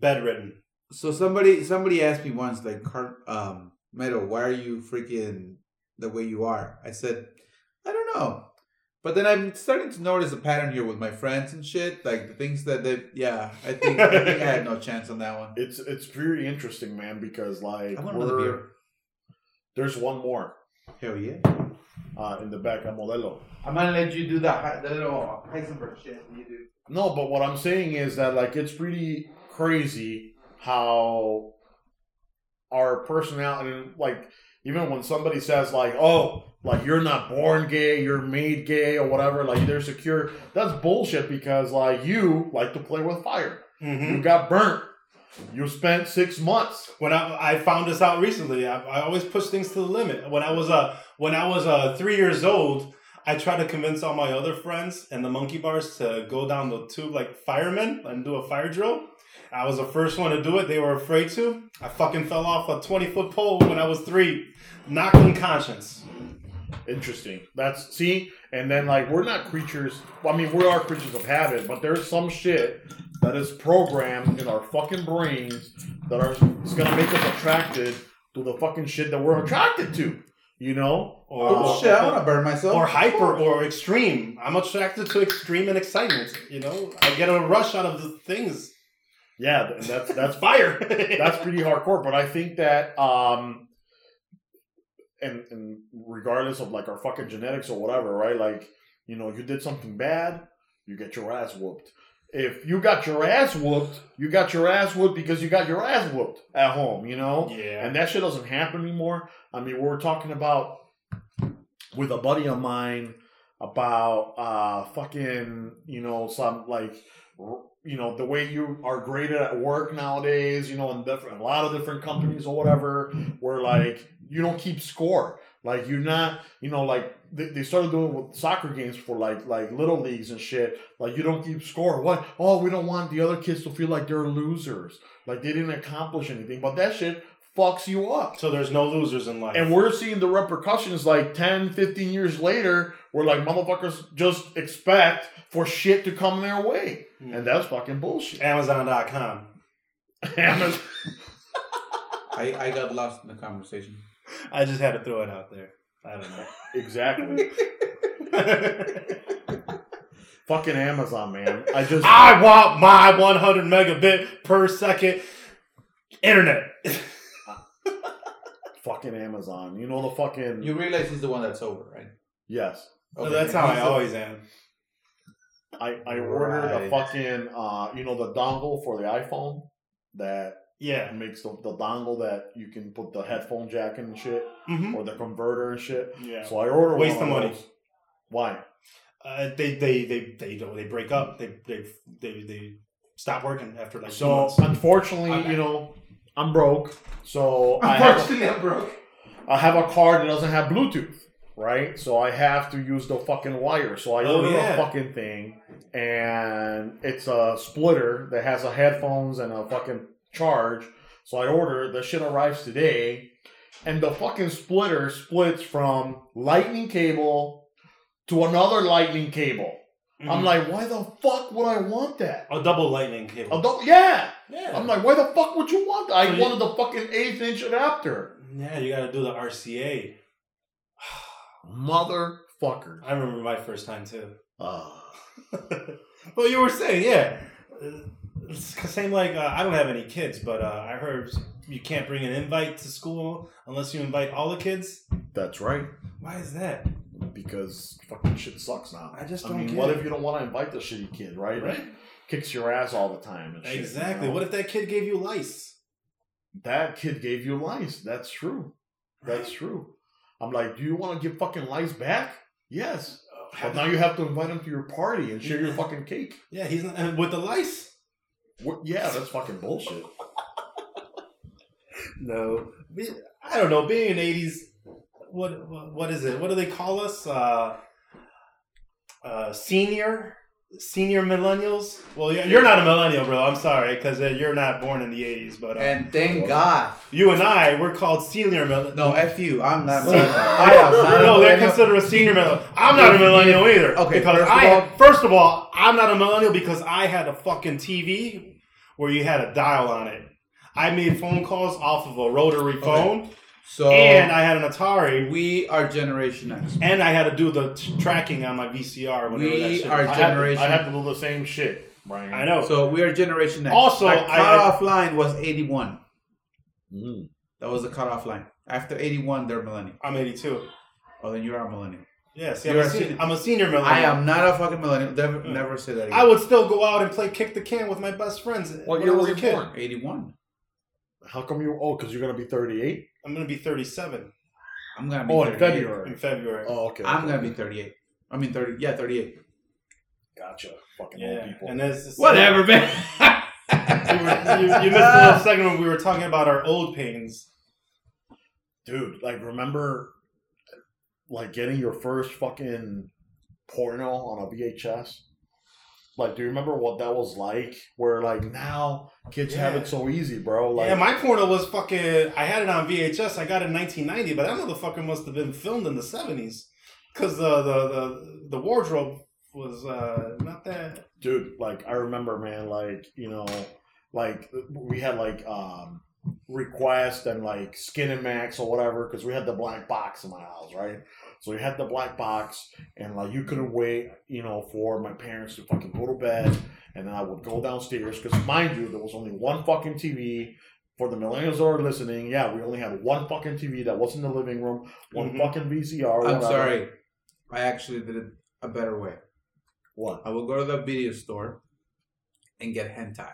bedridden. so somebody somebody asked me once, like, Car- um, Meadow, why are you freaking the way you are? I said, I don't know. But then I'm starting to notice a pattern here with my friends and shit. Like the things that they, yeah, I think I think I had no chance on that one. It's it's very interesting, man, because like I want another we're- beer. there's one more Hell yeah! uh, in the back of Modelo. I'm gonna let you do that, the little Heisenberg shit you do. No, but what I'm saying is that like it's pretty crazy how our personality, like even when somebody says like, "Oh, like you're not born gay, you're made gay or whatever," like they're secure. That's bullshit because like you like to play with fire. Mm-hmm. You got burnt. You spent six months. When I, I found this out recently, I, I always push things to the limit. When I was uh, when I was uh, three years old, I tried to convince all my other friends and the monkey bars to go down the tube like firemen and do a fire drill. I was the first one to do it. They were afraid to. I fucking fell off a twenty foot pole when I was three, knocked unconscious. Interesting. That's see, and then like we're not creatures. I mean, we are creatures of habit, but there's some shit that is programmed in our fucking brains that are is gonna make us attracted to the fucking shit that we're attracted to. You know? Or, Oh shit! I want to burn myself. or hyper or extreme. I'm attracted to extreme and excitement. You know, I get a rush out of the things. Yeah, and that's that's Fire. that's pretty hardcore. But I think that um and and regardless of like our fucking genetics or whatever, right? Like, you know, you did something bad, you get your ass whooped. If you got your ass whooped, you got your ass whooped because you got your ass whooped at home, you know? yeah. And that shit doesn't happen anymore. I mean, we were talking about with a buddy of mine about uh fucking, you know, some like r- you know, the way you are graded at work nowadays, you know, in different a lot of different companies or whatever, where like you don't keep score. Like you're not, you know, like they, they started doing with soccer games for like like little leagues and shit. Like you don't keep score. What? Oh, we don't want the other kids to feel like they're losers. Like they didn't accomplish anything. But that shit fucks you up. so there's no losers in life. And we're seeing the repercussions like 10, 15 years later, where like motherfuckers just expect for shit to come their way. Mm. And that's fucking bullshit. Amazon.com. Amazon- I, I got lost in the conversation. I just had to throw it out there. I don't know. exactly. fucking Amazon, man. I just. I want my 100 megabit per second internet. fucking Amazon. You know the fucking. You realize he's the one that's over, right? yes. So that's how I always am. I, I ordered a fucking, uh, you know, the dongle for the iPhone that Yeah. it makes the, the dongle that you can put the headphone jack in and shit, hmm or the converter and shit. Yeah. So I ordered Waste one of money. those. Why? Uh, they they they they don't they break up. They they they they stop working after like So months. unfortunately, Okay. you know, I'm broke. So I have, Unfortunately, I'm broke. I have a car that doesn't have Bluetooth, right? So I have to use the fucking wire. So I Oh, order yeah. a fucking thing, and it's a splitter that has a headphones and a fucking charge. So I order. The shit arrives today, and the fucking splitter splits from lightning cable to another lightning cable. I'm Mhm. like, why the fuck would I want that? a double lightning cable. I don't- yeah. yeah, I'm like, why the fuck would you want that? I So you- wanted the fucking eighth inch adapter. yeah, you got to do the RCA. Motherfucker. I remember my first time too. Ah. well, you were saying, yeah. Uh, It's the same like uh, I don't have any kids, but uh, I heard you can't bring an invite to school unless you invite all the kids. that's right. Why is that? Because fucking shit sucks now. I just don't I mean, what it. if you don't want to invite the shitty kid, right? Right? Kicks your ass all the time. And shit, Exactly. you know? What if that kid gave you lice? that kid gave you lice? That's true. That's true. I'm like, do you want to give fucking lice back? Yes. But now you have to invite him to your party and share your fucking cake. Yeah, he's not, and with the lice. What? Yeah, that's fucking bullshit. No, I don't know. Being an '80s, what what, what is it? What do they call us? Uh, uh, senior, senior millennials. Well, you're not a millennial, bro. I'm sorry because uh, you're not born in the '80s. But uh, And thank God. you and I, we're called senior millennials. No, F you. I'm not. No. I am not. no, a they're considered a senior millennial. I'm not a millennial either. Okay, because first of I all- first of all, I'm not a millennial because I had a fucking TV where you had a dial on it. I made phone calls off of a rotary phone, So and I had an Atari, we are Generation X. and I had to do the t- tracking on my VCR. Whenever We that shit are I was- had, to, Generation- I had to do the same shit, Brian. I know. So we are Generation X. Also, our I- cutoff line was 81. Mm. That was the cutoff line. After 81, they're millennial. I'm 82. Oh, then you are a millennial. Yeah, see, I'm a, a sen- sen- I'm a senior millennial. I am not a fucking millennial. Never, never say that again. I would still go out and play kick the can with my best friends What when year was were a you born? 81. How come you? Oh, because you're gonna be 38. I'm gonna be 37 I'm gonna be. Oh, in 38. February. in February. Oh, okay. I'm okay, gonna be 38. I mean 30. Yeah, 38. Gotcha. Fucking old Yeah, people. and there's Whatever, man. you, were, you, you missed a little segment when we were talking about our old pains. dude like remember like getting your first fucking porno on a vhs like do you remember what that was like where like now kids have it so easy bro like yeah, my porno was fucking. I had it on VHS. I got it in 1990, but that motherfucker must have been filmed in the 70s because the, the the the wardrobe was uh not that. dude like i remember man like you know like we had like um request and like Skinemax or whatever because we had the black box in my house right so we had the black box and like you couldn't wait you know for my parents to fucking go to bed and then i would go downstairs because mind you there was only one fucking tv for the millennials that are listening yeah we only had one fucking tv that was in the living room one Mhm. fucking vcr I'm whatever. sorry. I actually did it a better way. what I will go to the video store and get hentai.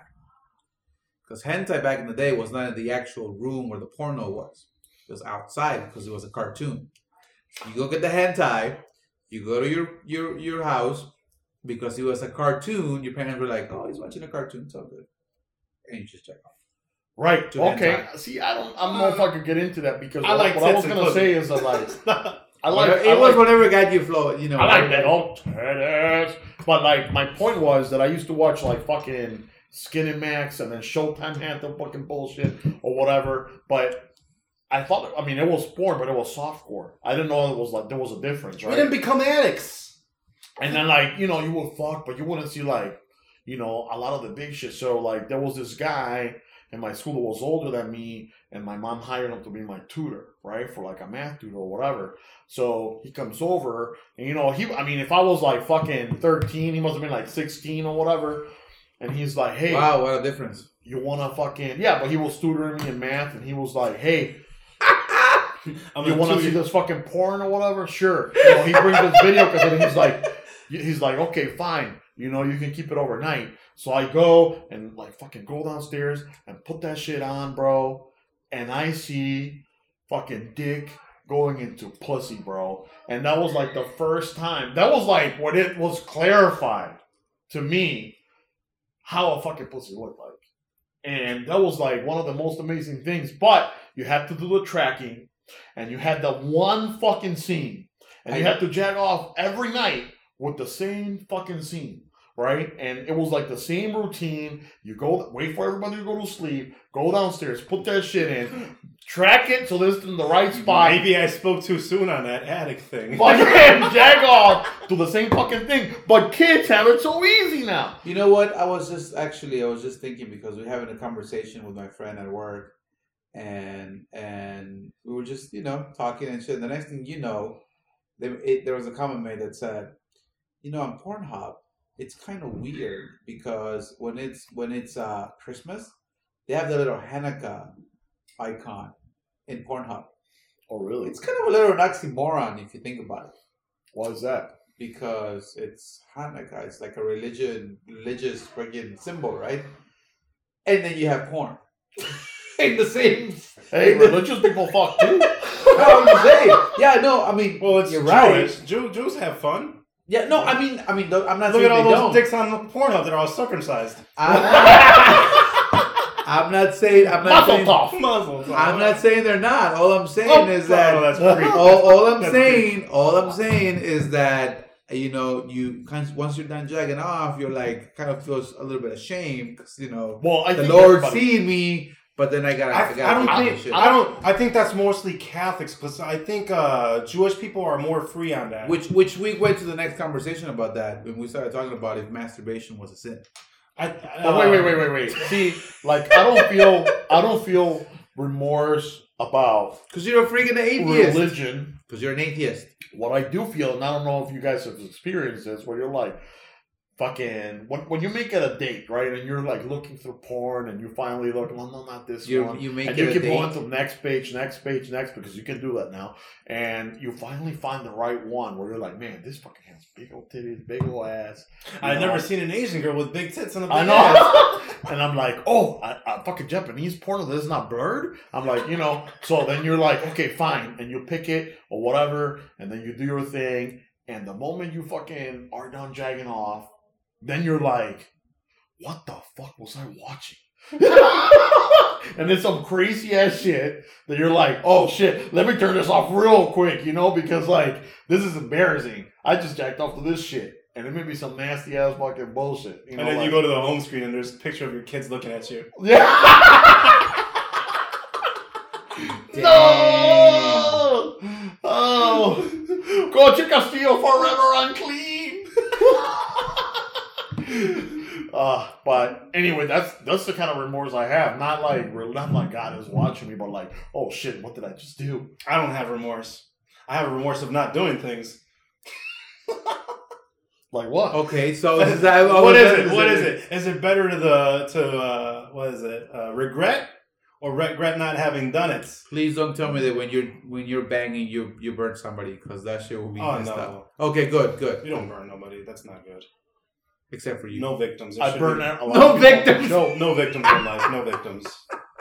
Because hentai back in the day was not in the actual room where the porno was. It was outside because it was a cartoon. You go get the hentai, you go to your your your house because it was a cartoon. Your parents were like, "Oh, he's watching a cartoon, so good," and you just check off. Right. to Okay. hentai. See, I don't. I don't know if I could get into that because I what, like what I was gonna pussy. say is that like I like it I was like, whatever got you flow. You know, I like that old titties. But like my point was that I used to watch like fucking Skinemax and then Showtime had the fucking bullshit or whatever. But I thought I mean it was porn, but it was softcore. I didn't know it was like there was a difference, right? We didn't become addicts. And then like, you know, you would fuck, but you wouldn't see like, you know, a lot of the big shit. So like there was this guy in my school that was older than me, and my mom hired him to be my tutor, right? For like a math tutor or whatever. So he comes over and you know, he I mean if I was like fucking thirteen, he must have been like sixteen or whatever. And he's like, Hey, Wow, what a difference! you wanna fucking yeah, but he was tutoring me in math and he was like, Hey, I'm you want to see this fucking porn or whatever? Sure. You know, he brings this video because he's like, he's like, okay, fine. You know, you can keep it overnight. So I go and like fucking go downstairs and put that shit on, bro. And I see fucking dick going into pussy, bro. And that was like the first time. That was like when it was clarified to me how a fucking pussy looked like. And that was like one of the most amazing things. But you have to do the tracking, and you had the one fucking scene, and you I- had to jack off every night with the same fucking scene, right? And it was like the same routine. You go, wait for everybody to go to sleep, go downstairs, put that shit in, track it so this is in the right spot. Maybe I spoke too soon on that attic thing. Fucking jack off do the same fucking thing. But kids have it so easy now. You know what? I was just actually I was just thinking because we are having a conversation with my friend at work, and and we were just you know talking and shit. And the next thing you know, there it, there was a comment made that said, you know, on Pornhub, it's kind of weird because when it's when it's uh Christmas, they have the little Hanukkah icon in Pornhub. Oh, really? It's kind of a little oxymoron if you think about it Why is that? because it's Hanukkah. It's like a religion, religious friggin' symbol, right? And then you have porn in the same. Hey, religious people fuck too. No, I'm just saying. Yeah, no, I mean, Well, it's you're right. Jew, Jews have fun. Yeah, no, I mean, I mean, I'm not Look saying at all those don't. dicks on the Pornhub. that are all circumcised. I'm, I'm not saying. I'm not Muzzle saying. tough. Muzzles. I'm not saying they're not. All I'm saying Oh, is that oh, that's all, all I'm That's saying, all I'm saying is that you know, you kind of, once you're done jagging off, you're like kind of feels a little bit ashamed because you know Well, I the Lord seeing me, but then I gotta, I, I, gotta I don't think. I don't I think that's mostly Catholics because I think uh, Jewish people are more free on that. Which which we went to the next conversation about that when we started talking about if masturbation was a sin. I, Oh, wait, wait, wait, wait, wait. See, like I don't feel, I don't feel remorse about Because you're a freaking atheist. religion. Because you're an atheist. What I do feel, and I don't know if you guys have experienced this, where you're like, fucking, when, when you make it a date, right, and you're like looking through porn, and you finally look, well, no, not this You one. you make and it you keep date. going to the next page, next page, next, because you can do that now. And you finally find the right one where you're like, man, this fucking has big old titties, big old ass. I've never seen an Asian girl with big tits and a big I ass. know. and I'm like, oh, I, I fucking Japanese porno that's not blurred. I'm like, you know. So then you're like, okay, fine, and you pick it or whatever, and then you do your thing. And the moment you fucking are done jagging off, then you're like, what the fuck was I watching? and it's some crazy ass shit that you're like, oh shit, let me turn this off real quick, you know, because like this is embarrassing. I just jacked off to this shit. And it may be some nasty ass fucking bullshit. You know, And then like- you go to the home screen and there's a picture of your kids looking at you. Yeah. no. Oh, Coche Castillo forever unclean. Uh, but anyway, that's that's the kind of remorse I have. Not like not like God is watching me, but like, oh shit, what did I just do? I don't have remorse. I have remorse of not doing things. Like what? Okay, so is that, what is it? What is it? Is it better to the to uh, what is it? Uh, regret or regret not having done it? Please don't tell me that when you're when you're banging you you burn somebody because that shit will be Oh, messed no. up. Okay, good, good. You don't burn nobody. That's not good. Except for you. No victims. There I burn be- out a lot No of people on the victims. show. No victims in life. No victims.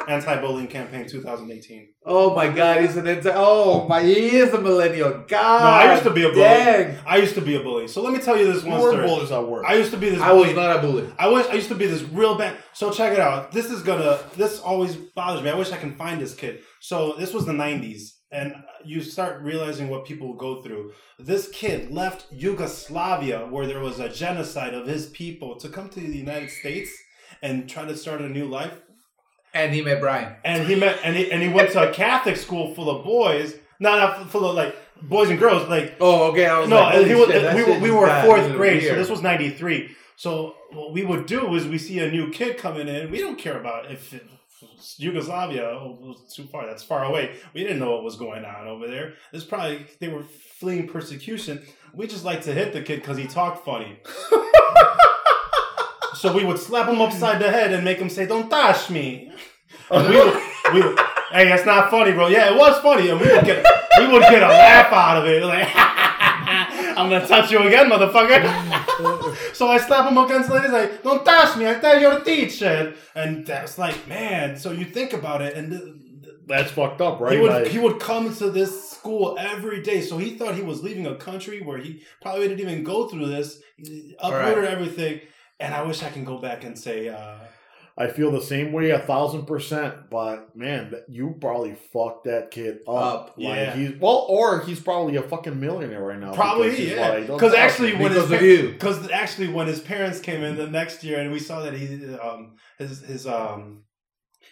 Anti-bullying campaign 2018. Oh my god, he's an anti- oh my he is a millennial. God No, I used to be a bully. Dang. I used to be a bully. So let me tell you this You one story. bullies at work. I used to be this. I was not a bully. I wish I used to be this real bad. So check it out. This is gonna. This always bothers me. I wish I can find this kid. So this was the '90s, and you start realizing what people go through. This kid left Yugoslavia, where there was a genocide of his people, to come to the United States and try to start a new life. And he met Brian. And he met, and he, and he went to a Catholic school full of boys, not not full of like boys and girls, like Oh, okay. I was no, like, he was, shit, we, were, we were got fourth grade, so this was 93. So what we would do is we see a new kid coming in. We don't care about if it, Yugoslavia oh, was too far. That's far away. We didn't know what was going on over there. It's probably they were fleeing persecution. We just like to hit the kid because he talked funny. so we would slap him upside the head and make him say, "Don't touch me." And we would, we would, hey, that's not funny, bro. Yeah, it was funny, and we would get we would get a laugh out of it. Like, I'm gonna touch you again, motherfucker. so I slap him against the head, like, "Don't touch me! I tell your teacher." And that's like, man. So you think about it, and the, That's fucked up, right? He would Like, he would come to this school every day, so he thought he was leaving a country where he probably didn't even go through this, He uprooted Right. everything. And I wish I can go back and say, uh, I feel the same way a thousand percent, but man, you probably fucked that kid up. Up, like yeah. he's well, or he's probably a fucking millionaire right now. Probably, because yeah. like, Because actually, when his Because of you. because actually when his parents came in the next year and we saw that he um his his um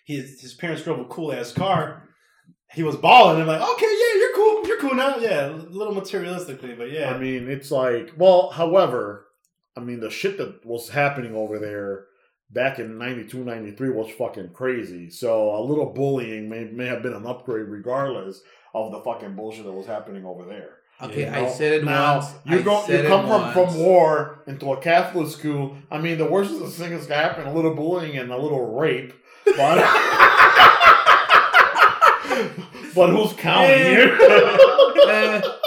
his his parents drove a cool ass car. He was balling and like, okay, yeah, you're cool, you're cool now, yeah, a little materialistically, but yeah, I mean, it's like, well, however, I mean, the shit that was happening over there back in 92, 93 was fucking crazy. So a little bullying may, may have been an upgrade regardless of the fucking bullshit that was happening over there. Okay, Yeah. I said it now, once. You go, you come from, once. from war into a Catholic school. I mean, the worst of the things can happen: a little bullying and a little rape. But, but who's counting here?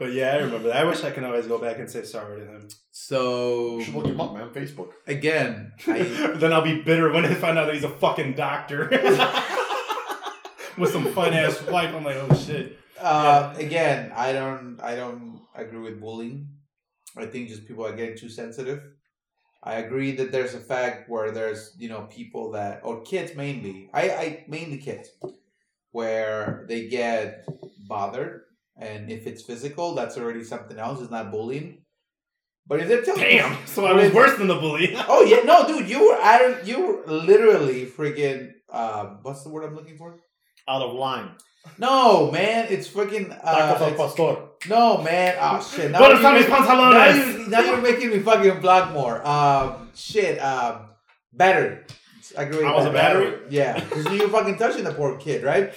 But yeah, I remember that. I wish I could always go back and say sorry to him. so you should look him up, man. Facebook. again, I then I'll be bitter when I find out that he's a fucking doctor with some fun ass wife. I'm like, oh shit. uh, again, I don't, I don't agree with bullying. I think just people are getting too sensitive. I agree that there's a fact where there's you know people that or kids mainly. I, I mainly kids where they get bothered, and if it's physical, that's already something else. It's not bullying. But if they're telling Damn. So I was worse than the bully. Oh yeah, no, dude, you were I don't, you were literally freaking. Um, what's the word I'm looking for? Out of line. No, man, it's freaking. Uh, Tacos it's- pastor. no, man. Oh shit. Buenos you're aires, now, you, now you're making me fucking block more. Um, shit. Um, battery. I agree. I was a battery? Yeah, because you were fucking touching the poor kid, right?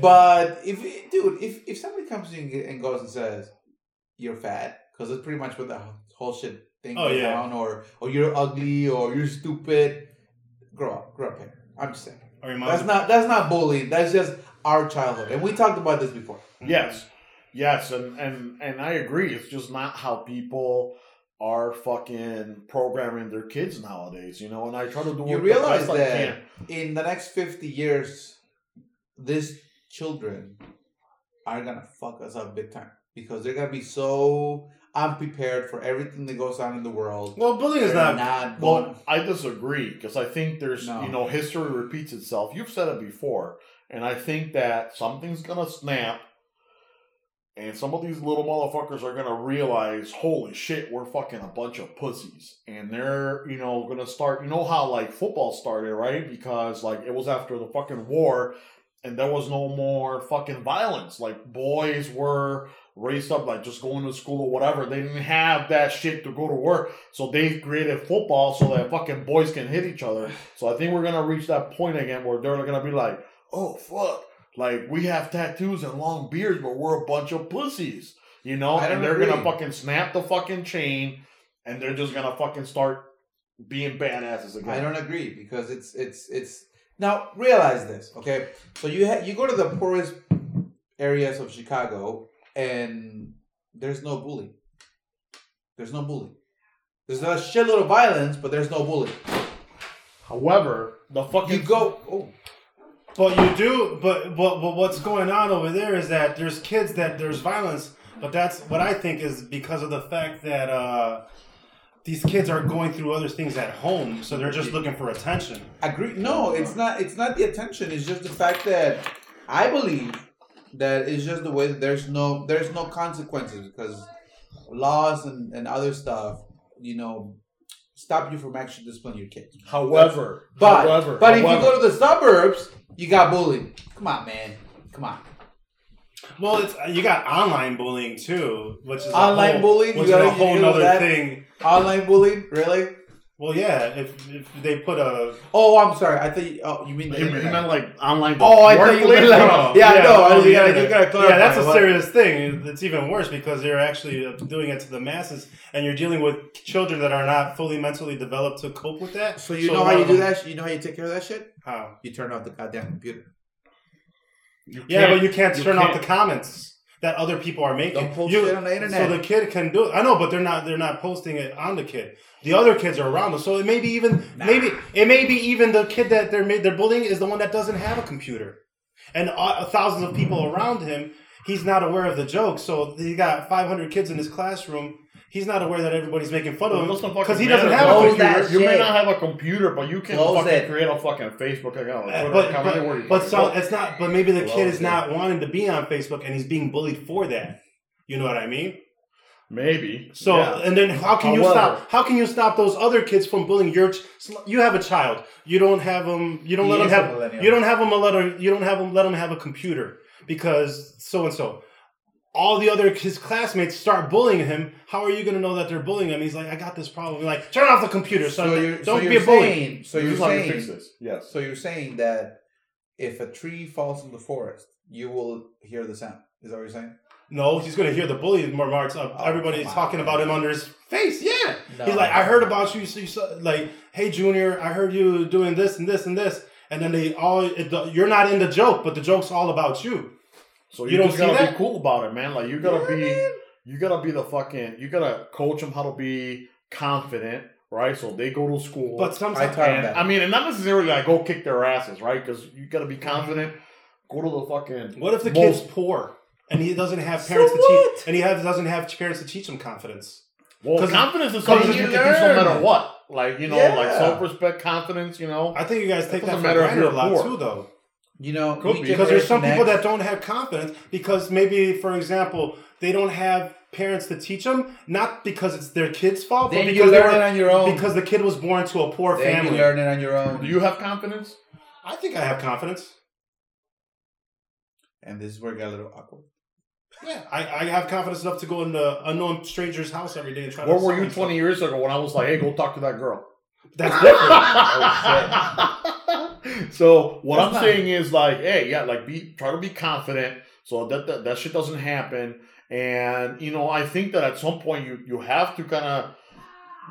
But if dude, if if somebody comes in and goes and says you're fat, because that's pretty much what the whole shit thing Oh, goes yeah. on, or or you're ugly, or you're stupid. Grow up, grow up here. I'm just saying. Or your mom's That's not that's not bullying. That's just our childhood, and we talked about this before. Yes, yes, and and and I agree. It's just not how people are fucking programming their kids nowadays. You know, and I try to do You realize the best I that in the next fifty years, these children are gonna fuck us up big time because they're gonna be so unprepared for everything that goes on in the world. Well, bullying is not. not going. Well, I disagree because I think there's No. you know history repeats itself. You've said it before, and I think that something's gonna snap, and some of these little motherfuckers are gonna realize, holy shit, we're fucking a bunch of pussies, and they're you know gonna start. You know how like football started, right? Because like it was after the fucking war. And there was no more fucking violence. Like boys were raised up, like just going to school or whatever. They didn't have that shit to go to work. So they created football so that fucking boys can hit each other. So I think we're gonna reach that point again where they're gonna be like, oh fuck, like we have tattoos and long beards, but we're a bunch of pussies, you know? And they're agree. gonna fucking snap the fucking chain, and they're just gonna fucking start being badasses again. I don't agree because it's it's it's now realize this, okay? So you ha- you go to the poorest areas of Chicago and there's no bullying. There's no bullying. There's a shitload of violence, but there's no bullying. However, the fucking You go. Oh, But you do. But, but but what's going on over there is that there's kids that there's violence. But that's what I think is because of the fact that uh, these kids are going through other things at home, so they're just looking for attention. I agree. No, it's not. It's not the attention. It's just the fact that I believe that it's just the way that there's no there's no consequences because laws and, and other stuff, you know, stop you from actually disciplining your kids. However, But however, but if you go to the suburbs, you got bullied. Come on, man. Come on. Well, it's you got online bullying too, which is a Online whole- bullying? which You is a whole other thing. Online bullying, really? Well, yeah, if if they put a Oh, I'm sorry. I think. oh, you mean the You mean- you internet. meant like online? Oh, I thought you workplace? meant like- No, yeah, I know. oh, You gotta- internet. you gotta clarify Yeah, that's a what- serious thing. It's even worse because they're actually uh, doing it to the masses, and you're dealing with children that are not fully mentally developed to cope with that. So you know how you do that? You know how you take care of that shit? How? You turn off the goddamn computer. You Yeah, can't- but you can't you turn off can't- the comments that other people are making. Don't post You- shit on the internet. So the kid can do it. I know, but they're not. They're not posting it on the kid. The other kids are around them. So it may be even Nah. maybe it may be even the kid that they're made they're bullying is the one that doesn't have a computer. and uh, thousands of people around him. He's not aware of the joke. So he got 500 kids in his classroom. He's not aware that everybody's making fun of him because he doesn't have a computer. that You may not have a computer, but you can Close fucking it. create a fucking Facebook account. Twitter but account, but, anywhere but so it's not. But maybe the kid is yeah. not wanting to be on Facebook, and he's being bullied for that. You know what I mean? maybe. So yeah. and then how can you stop? How can you stop those other kids from bullying your? ch- You have a child. You don't have them. You don't let them have. You don't have them a letter. You don't have them. Let them have a computer because so and so. All the other his classmates start bullying him. How are you going to know that they're bullying him? He's like, I got this problem. You're like, turn off the computer, son. So you're, don't so be a bully. saying, so you're is how fix saying, this. Yes. so you're saying that if a tree falls in the forest, you will hear the sound. Is that what you're saying? No, he's going to hear the bullying remarks of Oh, everybody talking about him under his face. Yeah. No. He's like, I heard about you. So you saw, like, hey, Junior, I heard you doing this and this and this. And then they all, it, the, you're not in the joke, but the joke's all about you. So You you, don't gotta that? be cool about it, man. Like you gotta Yeah, be, man. you gotta be the fucking, you gotta coach them how to be confident, right? So they go to school. But sometimes, taught and. I mean, and not necessarily like go kick their asses, right? Because you gotta be mm-hmm. confident. Go to the fucking. what if the most- kid's poor and he doesn't have So parents to what? teach, and he has, doesn't have parents to teach him confidence? Well, confidence is something you you can teach no matter what. Like you know, Yeah. like self-respect, confidence. You know, I think you guys take that doesn't for matter granted a lot poor. too, though. You know, Could be. Because there's some Generation people that don't have confidence because maybe, for example, they don't have parents to teach them, not because it's their kid's fault, Then but you because they learn it on your own. because the kid was born to a poor then family. you learn it on your own. do you have confidence? I think I have confidence. and this is where it got a little awkward. Yeah, I, I have confidence enough to go in the unknown stranger's house every day and try Where to. were solve you stuff. 20 years ago when I was like, "Hey, go talk to that girl"? That's different. Oh, so what That's I'm not- saying is like, hey, yeah, like be try to be confident so that that, that shit doesn't happen. And you know, I think that at some point you you have to kind of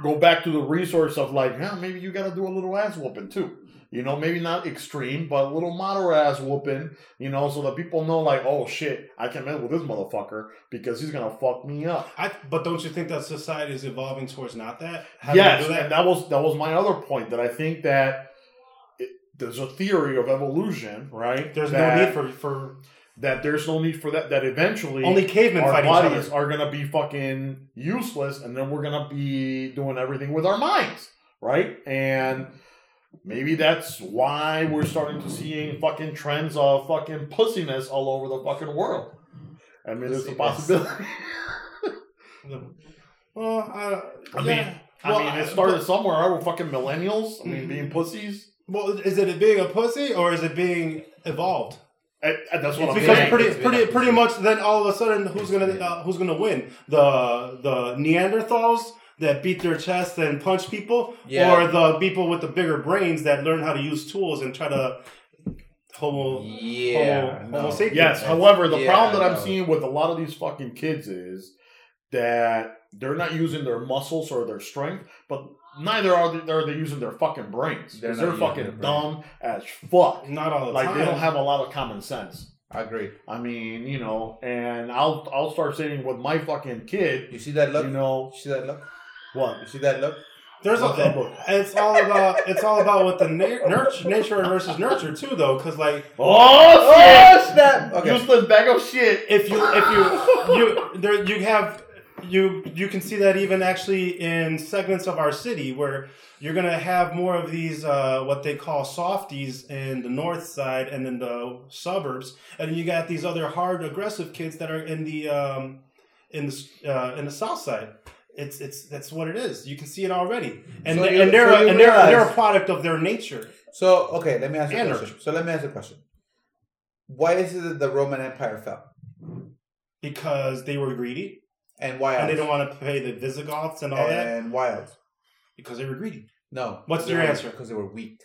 go back to the resource of like, yeah, maybe you got to do a little ass whooping too. You know, maybe not extreme, but a little moderate ass whooping. You know, so that people know like, oh shit, I can not mess with this motherfucker because he's gonna fuck me up. I, but don't you think that society is evolving towards not that? Having yes, that? and that was that was my other point that I think that there's a theory of evolution, right? There's that, no need for for that. There's no need for that. That eventually only cavemen our fight each bodies other. are gonna be fucking useless, and then we're gonna be doing everything with our minds, right? And maybe that's why we're starting to seeing fucking trends of fucking pussiness all over the fucking world. I mean, there's a possibility. Well, I, I yeah. mean, I Well, mean, it started but- somewhere, right? With fucking millennials. I mean, Mhm. being pussies. Well, is it being a pussy or is it being evolved? I, I- that's what I'm because saying. pretty, It's pretty, pretty much, then all of a sudden, who's gonna uh, who's gonna win? The the Neanderthals that beat their chest and punch people, Yeah. or the people with the bigger brains that learn how to use tools and try to homo Yeah. homo, no. homo sapiens. Yes. However, the Yeah, problem that I'm seeing with a lot of these fucking kids is that they're not using their muscles or their strength, but neither are they, are they using their fucking brains. They're they're, fucking dumb as fuck. Not all the time. Like time. they don't have a lot of common sense. I agree. I mean, you know, and I'll I'll start saying with my fucking kid, You see that look? you know, You see that look? what? You see that look? There's What's book? a, it's all about it's all about what the na- nurture, nature versus nurture too, though, because like Oh, Oh snap! Okay. Useless bag of shit. if you if you you there you have you you can see that even actually in segments of our city where you're gonna have more of these uh, what they call softies in the north side and in the suburbs, and then you got these other hard aggressive kids that are in the um, in the uh, in the south side. It's it's that's what it is. You can see it already, and So and they're so a, and they're they're a product of their nature. So okay, let me ask you a question. So let me ask you a question. Why is it that the Roman Empire fell? because they were greedy And why else? and they don't want to pay the Visigoths and all that and why else? because they were greedy. No. What's They your answer? Because they were weak.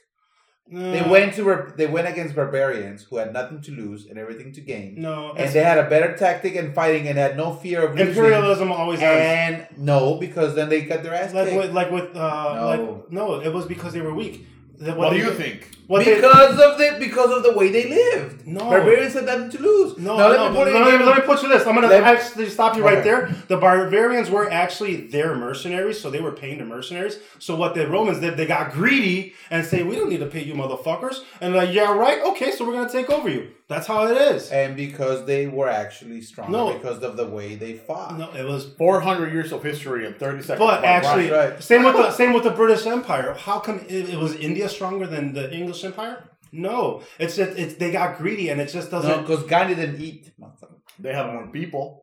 Uh, They went to bar- they went against barbarians who had nothing to lose and everything to gain, no and they had a better tactic in fighting and had no fear of losing. imperialism always has. And no, because then they got their ass Like kicked. with like with uh No. like no, it was because they were weak. That What do you they- think? What they- because of the because of the way they lived. No. barbarians had nothing to lose. No, now, no, let me put it let, me, let me put you this. I'm gonna Let- actually stop you right Okay. there. The barbarians were actually their mercenaries, so they were paying the mercenaries. So what the Romans did, they got greedy and say, "We don't need to pay you, motherfuckers." And like, yeah, right, okay, so we're gonna take over you. That's how it is. and because they were actually stronger No. because of the way they fought. No, it was. 400 years of history in 30 seconds. But actually, right, right. same with the same with the British Empire. How come it, it was India stronger than the English Empire? No, it's just it's they got greedy and it just doesn't. because Gandhi didn't eat. motherfucker. they have more people.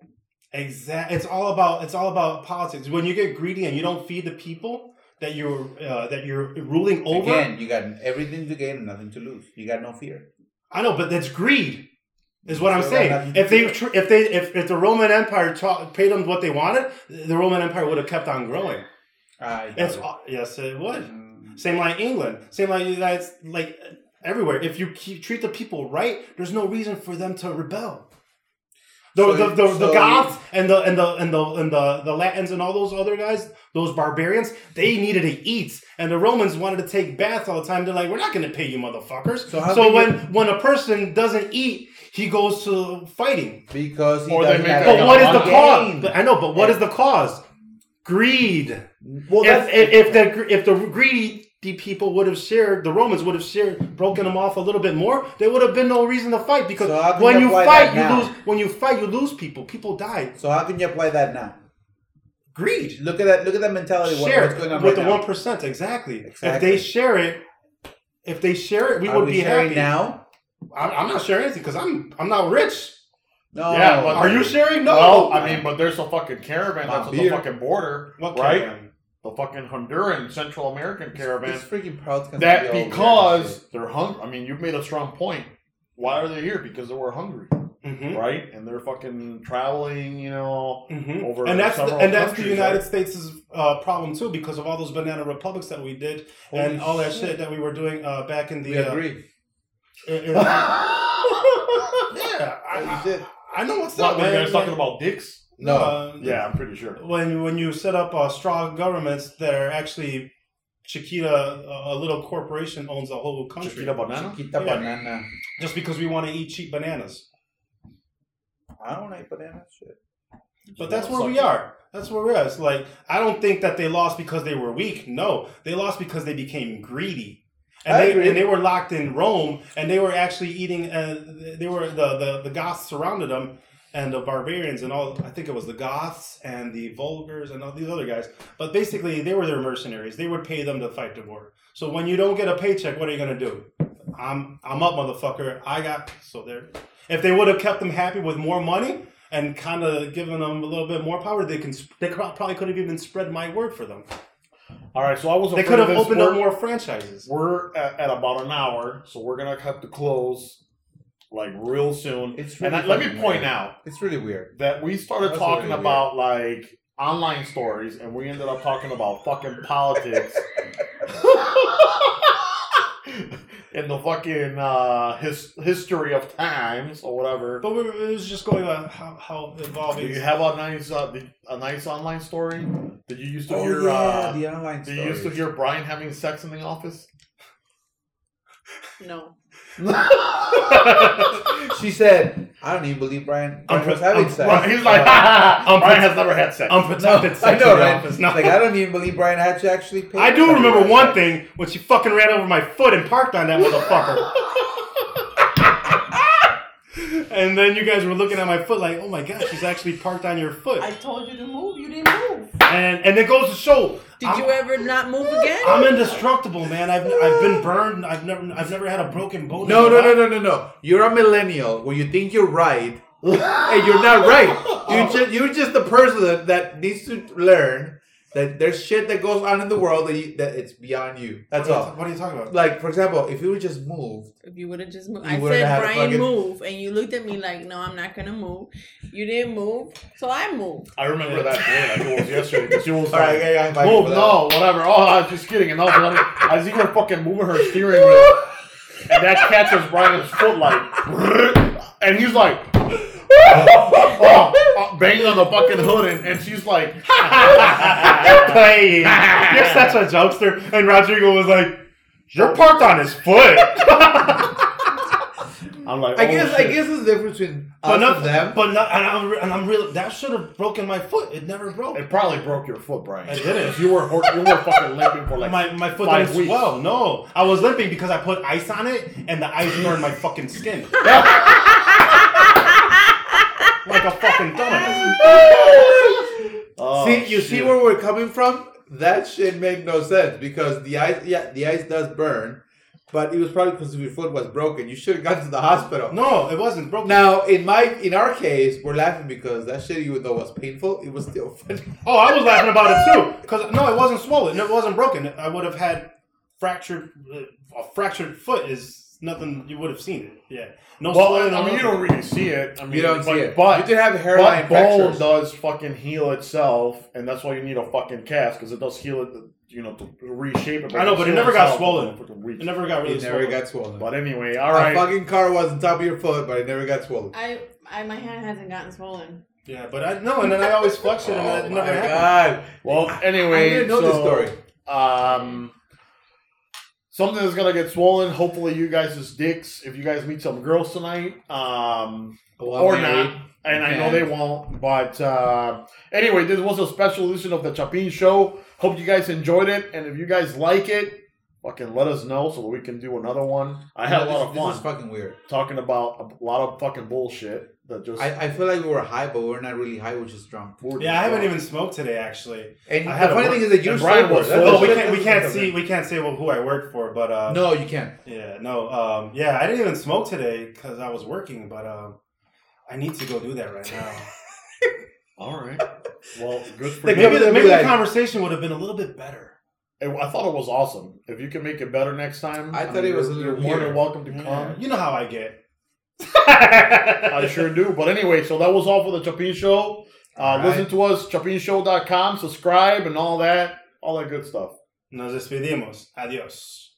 Exactly. It's all about it's all about politics. When you get greedy and you don't feed the people that you're uh, that you're ruling over. Again, you got everything to gain and nothing to lose. You got no fear. I know, but that's greed. Is what I'm saying. If they tr- if they if, if the Roman Empire ta- paid them what they wanted, the Roman Empire would have kept on growing. I It's doubt yes, it would. it. Same like England. Same like United. Like everywhere. If you keep, treat the people right, there's no reason for them to rebel. The, So- the, the, the Goths and the and the and the and the, the Latins and all those other guys, those barbarians, they needed to eat, and the Romans wanted to take baths all the time. They're like, we're not going to pay you, motherfuckers. So how So, when you- when a person doesn't eat, he goes to fighting. Because he Or doesn't have But what is one the cause? I know, but what is the cause? Greed. Well, if, if, if the if the greedy people would have shared, the Romans would have shared, broken them off a little bit more. There would have been no reason to fight because So when you fight, you lose. When you fight, you lose people. People die. So how can you apply that now? Greed. Look at that. Look at that mentality. Share what's going on with right the one percent exactly. If they share it, if they share it, we Are would we be happy. now? I'm, I'm not sharing anything because I'm I'm not rich. No. Yeah, but- Are you sharing? No. No, I mean, but there's a fucking caravan that's Not at the fucking border, what right? caravan? The fucking Honduran Central American caravan. This freaking proud's gonna be that all because shit. they're hungry. I mean, you've made a strong point. Why are they here? Because they were hungry, hmm right? And they're fucking traveling, you know. hmm Over and that's the, and that's the United right? States' uh, problem too because of all those banana republics that we did and Holy all that shit. shit that we were doing uh, back in the. we uh, agree. in- in- yeah, Holy I, shit. I, I know what's What, up, when man. you guys talking about dicks? No. Uh, Yeah, I'm pretty sure. When when you set up uh, strong governments that are actually Chiquita, a, a little corporation owns a whole country. Chiquita banana. Chiquita Yeah. banana. Just because we want to eat cheap bananas. I don't like banana shit. But that's where we are. That's where we're. It's like I don't think that they lost because they were weak. No, they lost because they became greedy, and they and they were locked in Rome, and they were actually eating. Uh, they were the, the the Goths surrounded them, and the barbarians and all. I think it was the Goths and the Vulgars and all these other guys. But basically, they were their mercenaries. They would pay them to fight the war. So when you don't get a paycheck, what are you gonna do? I'm I'm up, motherfucker. I got so there. If they would have kept them happy with more money and kind of given them a little bit more power, they can they probably could have even spread my word for them. All right, so I was. They could have opened up We're- more franchises. We're at, at about an hour, so we're gonna have to close like real soon. It's and I, let me point weird. out It's really weird. that we started That's talking really about like online stories, and we ended up talking about fucking politics. In the fucking uh, his, history of times or whatever. But it was just going on how, how Do you have a nice uh, a nice online story? Did you used to Oh hear? yeah, uh, the online did you used to hear Brian having sex in the office? No. She said, "I don't even believe Brian, Brian was Unpro- having un- sex." Right, He's like, Um, Brian has never had sex. unprotected no, sex I know, in the right? office. No. Like I don't even believe Brian had to actually pay. I do remember that. one thing when she fucking ran over my foot and parked on that motherfucker. and then you guys were looking at my foot like, oh my gosh, she's actually parked on your foot. I told you to move. You didn't move. and and it goes to show. Did I'm- you ever not move again? I'm indestructible, man. I've I've been burned. I've never I've never had a broken bone. No, no, no, no, no, no. You're a millennial where you think you're right, and you're not right. You just you're just the person that, that needs to learn that there's shit that goes on in the world that you, that it's beyond you. That's what, are you, all. what are you talking about? Like for example, if you would just moved, If you would have just moved, I would've said, had a Brian, fucking- move, and you looked at me like, no, I'm not gonna move. You didn't move, so I moved. I remember that day, like it was yesterday. Because she was all right, like, yeah, yeah, move, no, whatever. Oh, I was just kidding. And I was like, I see her fucking moving her steering wheel. And that catches Brian's foot like, and he's like, oh, oh, banging on the fucking hood. And, and she's like, You're playing. You're such a jokester. And Rodrigo was like, You're parked on his foot. I'm like, I oh, guess I guess there's a difference between us but not and them. But not, and I'm and I'm real. That should have broken my foot. It never broke. it probably broke your foot, Brian. It didn't. You were you were fucking limping for like my my foot five didn't weeks. swell. No, I was limping because I put ice on it, and the ice burned my fucking skin like a fucking dumbass. Oh, see, you see where we're coming from? That shit made no sense because the ice, yeah, the ice does burn, but it was probably because your foot was broken. You should have gone to the hospital. No, it wasn't broken. Now, in my in our case, we're laughing because that shit, even though it was painful, it was still funny. Oh, I was laughing about it too. Because no, it wasn't swollen. It wasn't broken. I would have had fractured. Uh, a fractured foot is nothing. You would have seen it. Yeah. No Well, swelling. I mean, you don't really see it. I mean, You don't but, see it, but you did have hairline but bone fractures. does fucking heal itself, and that's why you need a fucking cast because it does heal it. You know, to reshape it. I know, but it never got swollen. within a fucking week. It never got really It never swollen. got swollen. But anyway, all right. A fucking car was on top of your foot, but it never got swollen. I, I, my hand hasn't gotten swollen. Yeah, but I no, and then I always flex it, and oh it my never happened. god! Well, anyway, I anyway, didn't know so, this story. Um, something that's gonna get swollen. Hopefully, you guys' dicks. If you guys meet some girls tonight, um, or not, and I know they won't. But uh, anyway, this was a special edition of the Chapin Show. Hope you guys enjoyed it, and if you guys like it, fucking let us know so that we can do another one. I had a lot of This is fun fucking weird. talking about a lot of fucking bullshit that just. I, I feel like we were high, but we're not really high. We're just drunk. we're Yeah, I haven't even smoked today, actually. And I the funny br- thing is that you're and sober. was That's. Oh, we can't we can't see we can't say well, who I work for, but uh, No, you can't. yeah, no, um, yeah, I didn't even smoke today because I was working, but um, I need to go do that right now. All right. Well, good for Like, you. maybe they'll the, maybe like- the conversation would have been a little bit better. I thought it was awesome. If you can make it better next time, I thought it was a you're- little You're more than welcome to Yeah, come. you know how I get. I sure do. But anyway, so that was all for the Chapin Show. Uh, right. Listen to us, chapinshow.com, subscribe, and all that, all that good stuff. Nos despedimos. Adiós.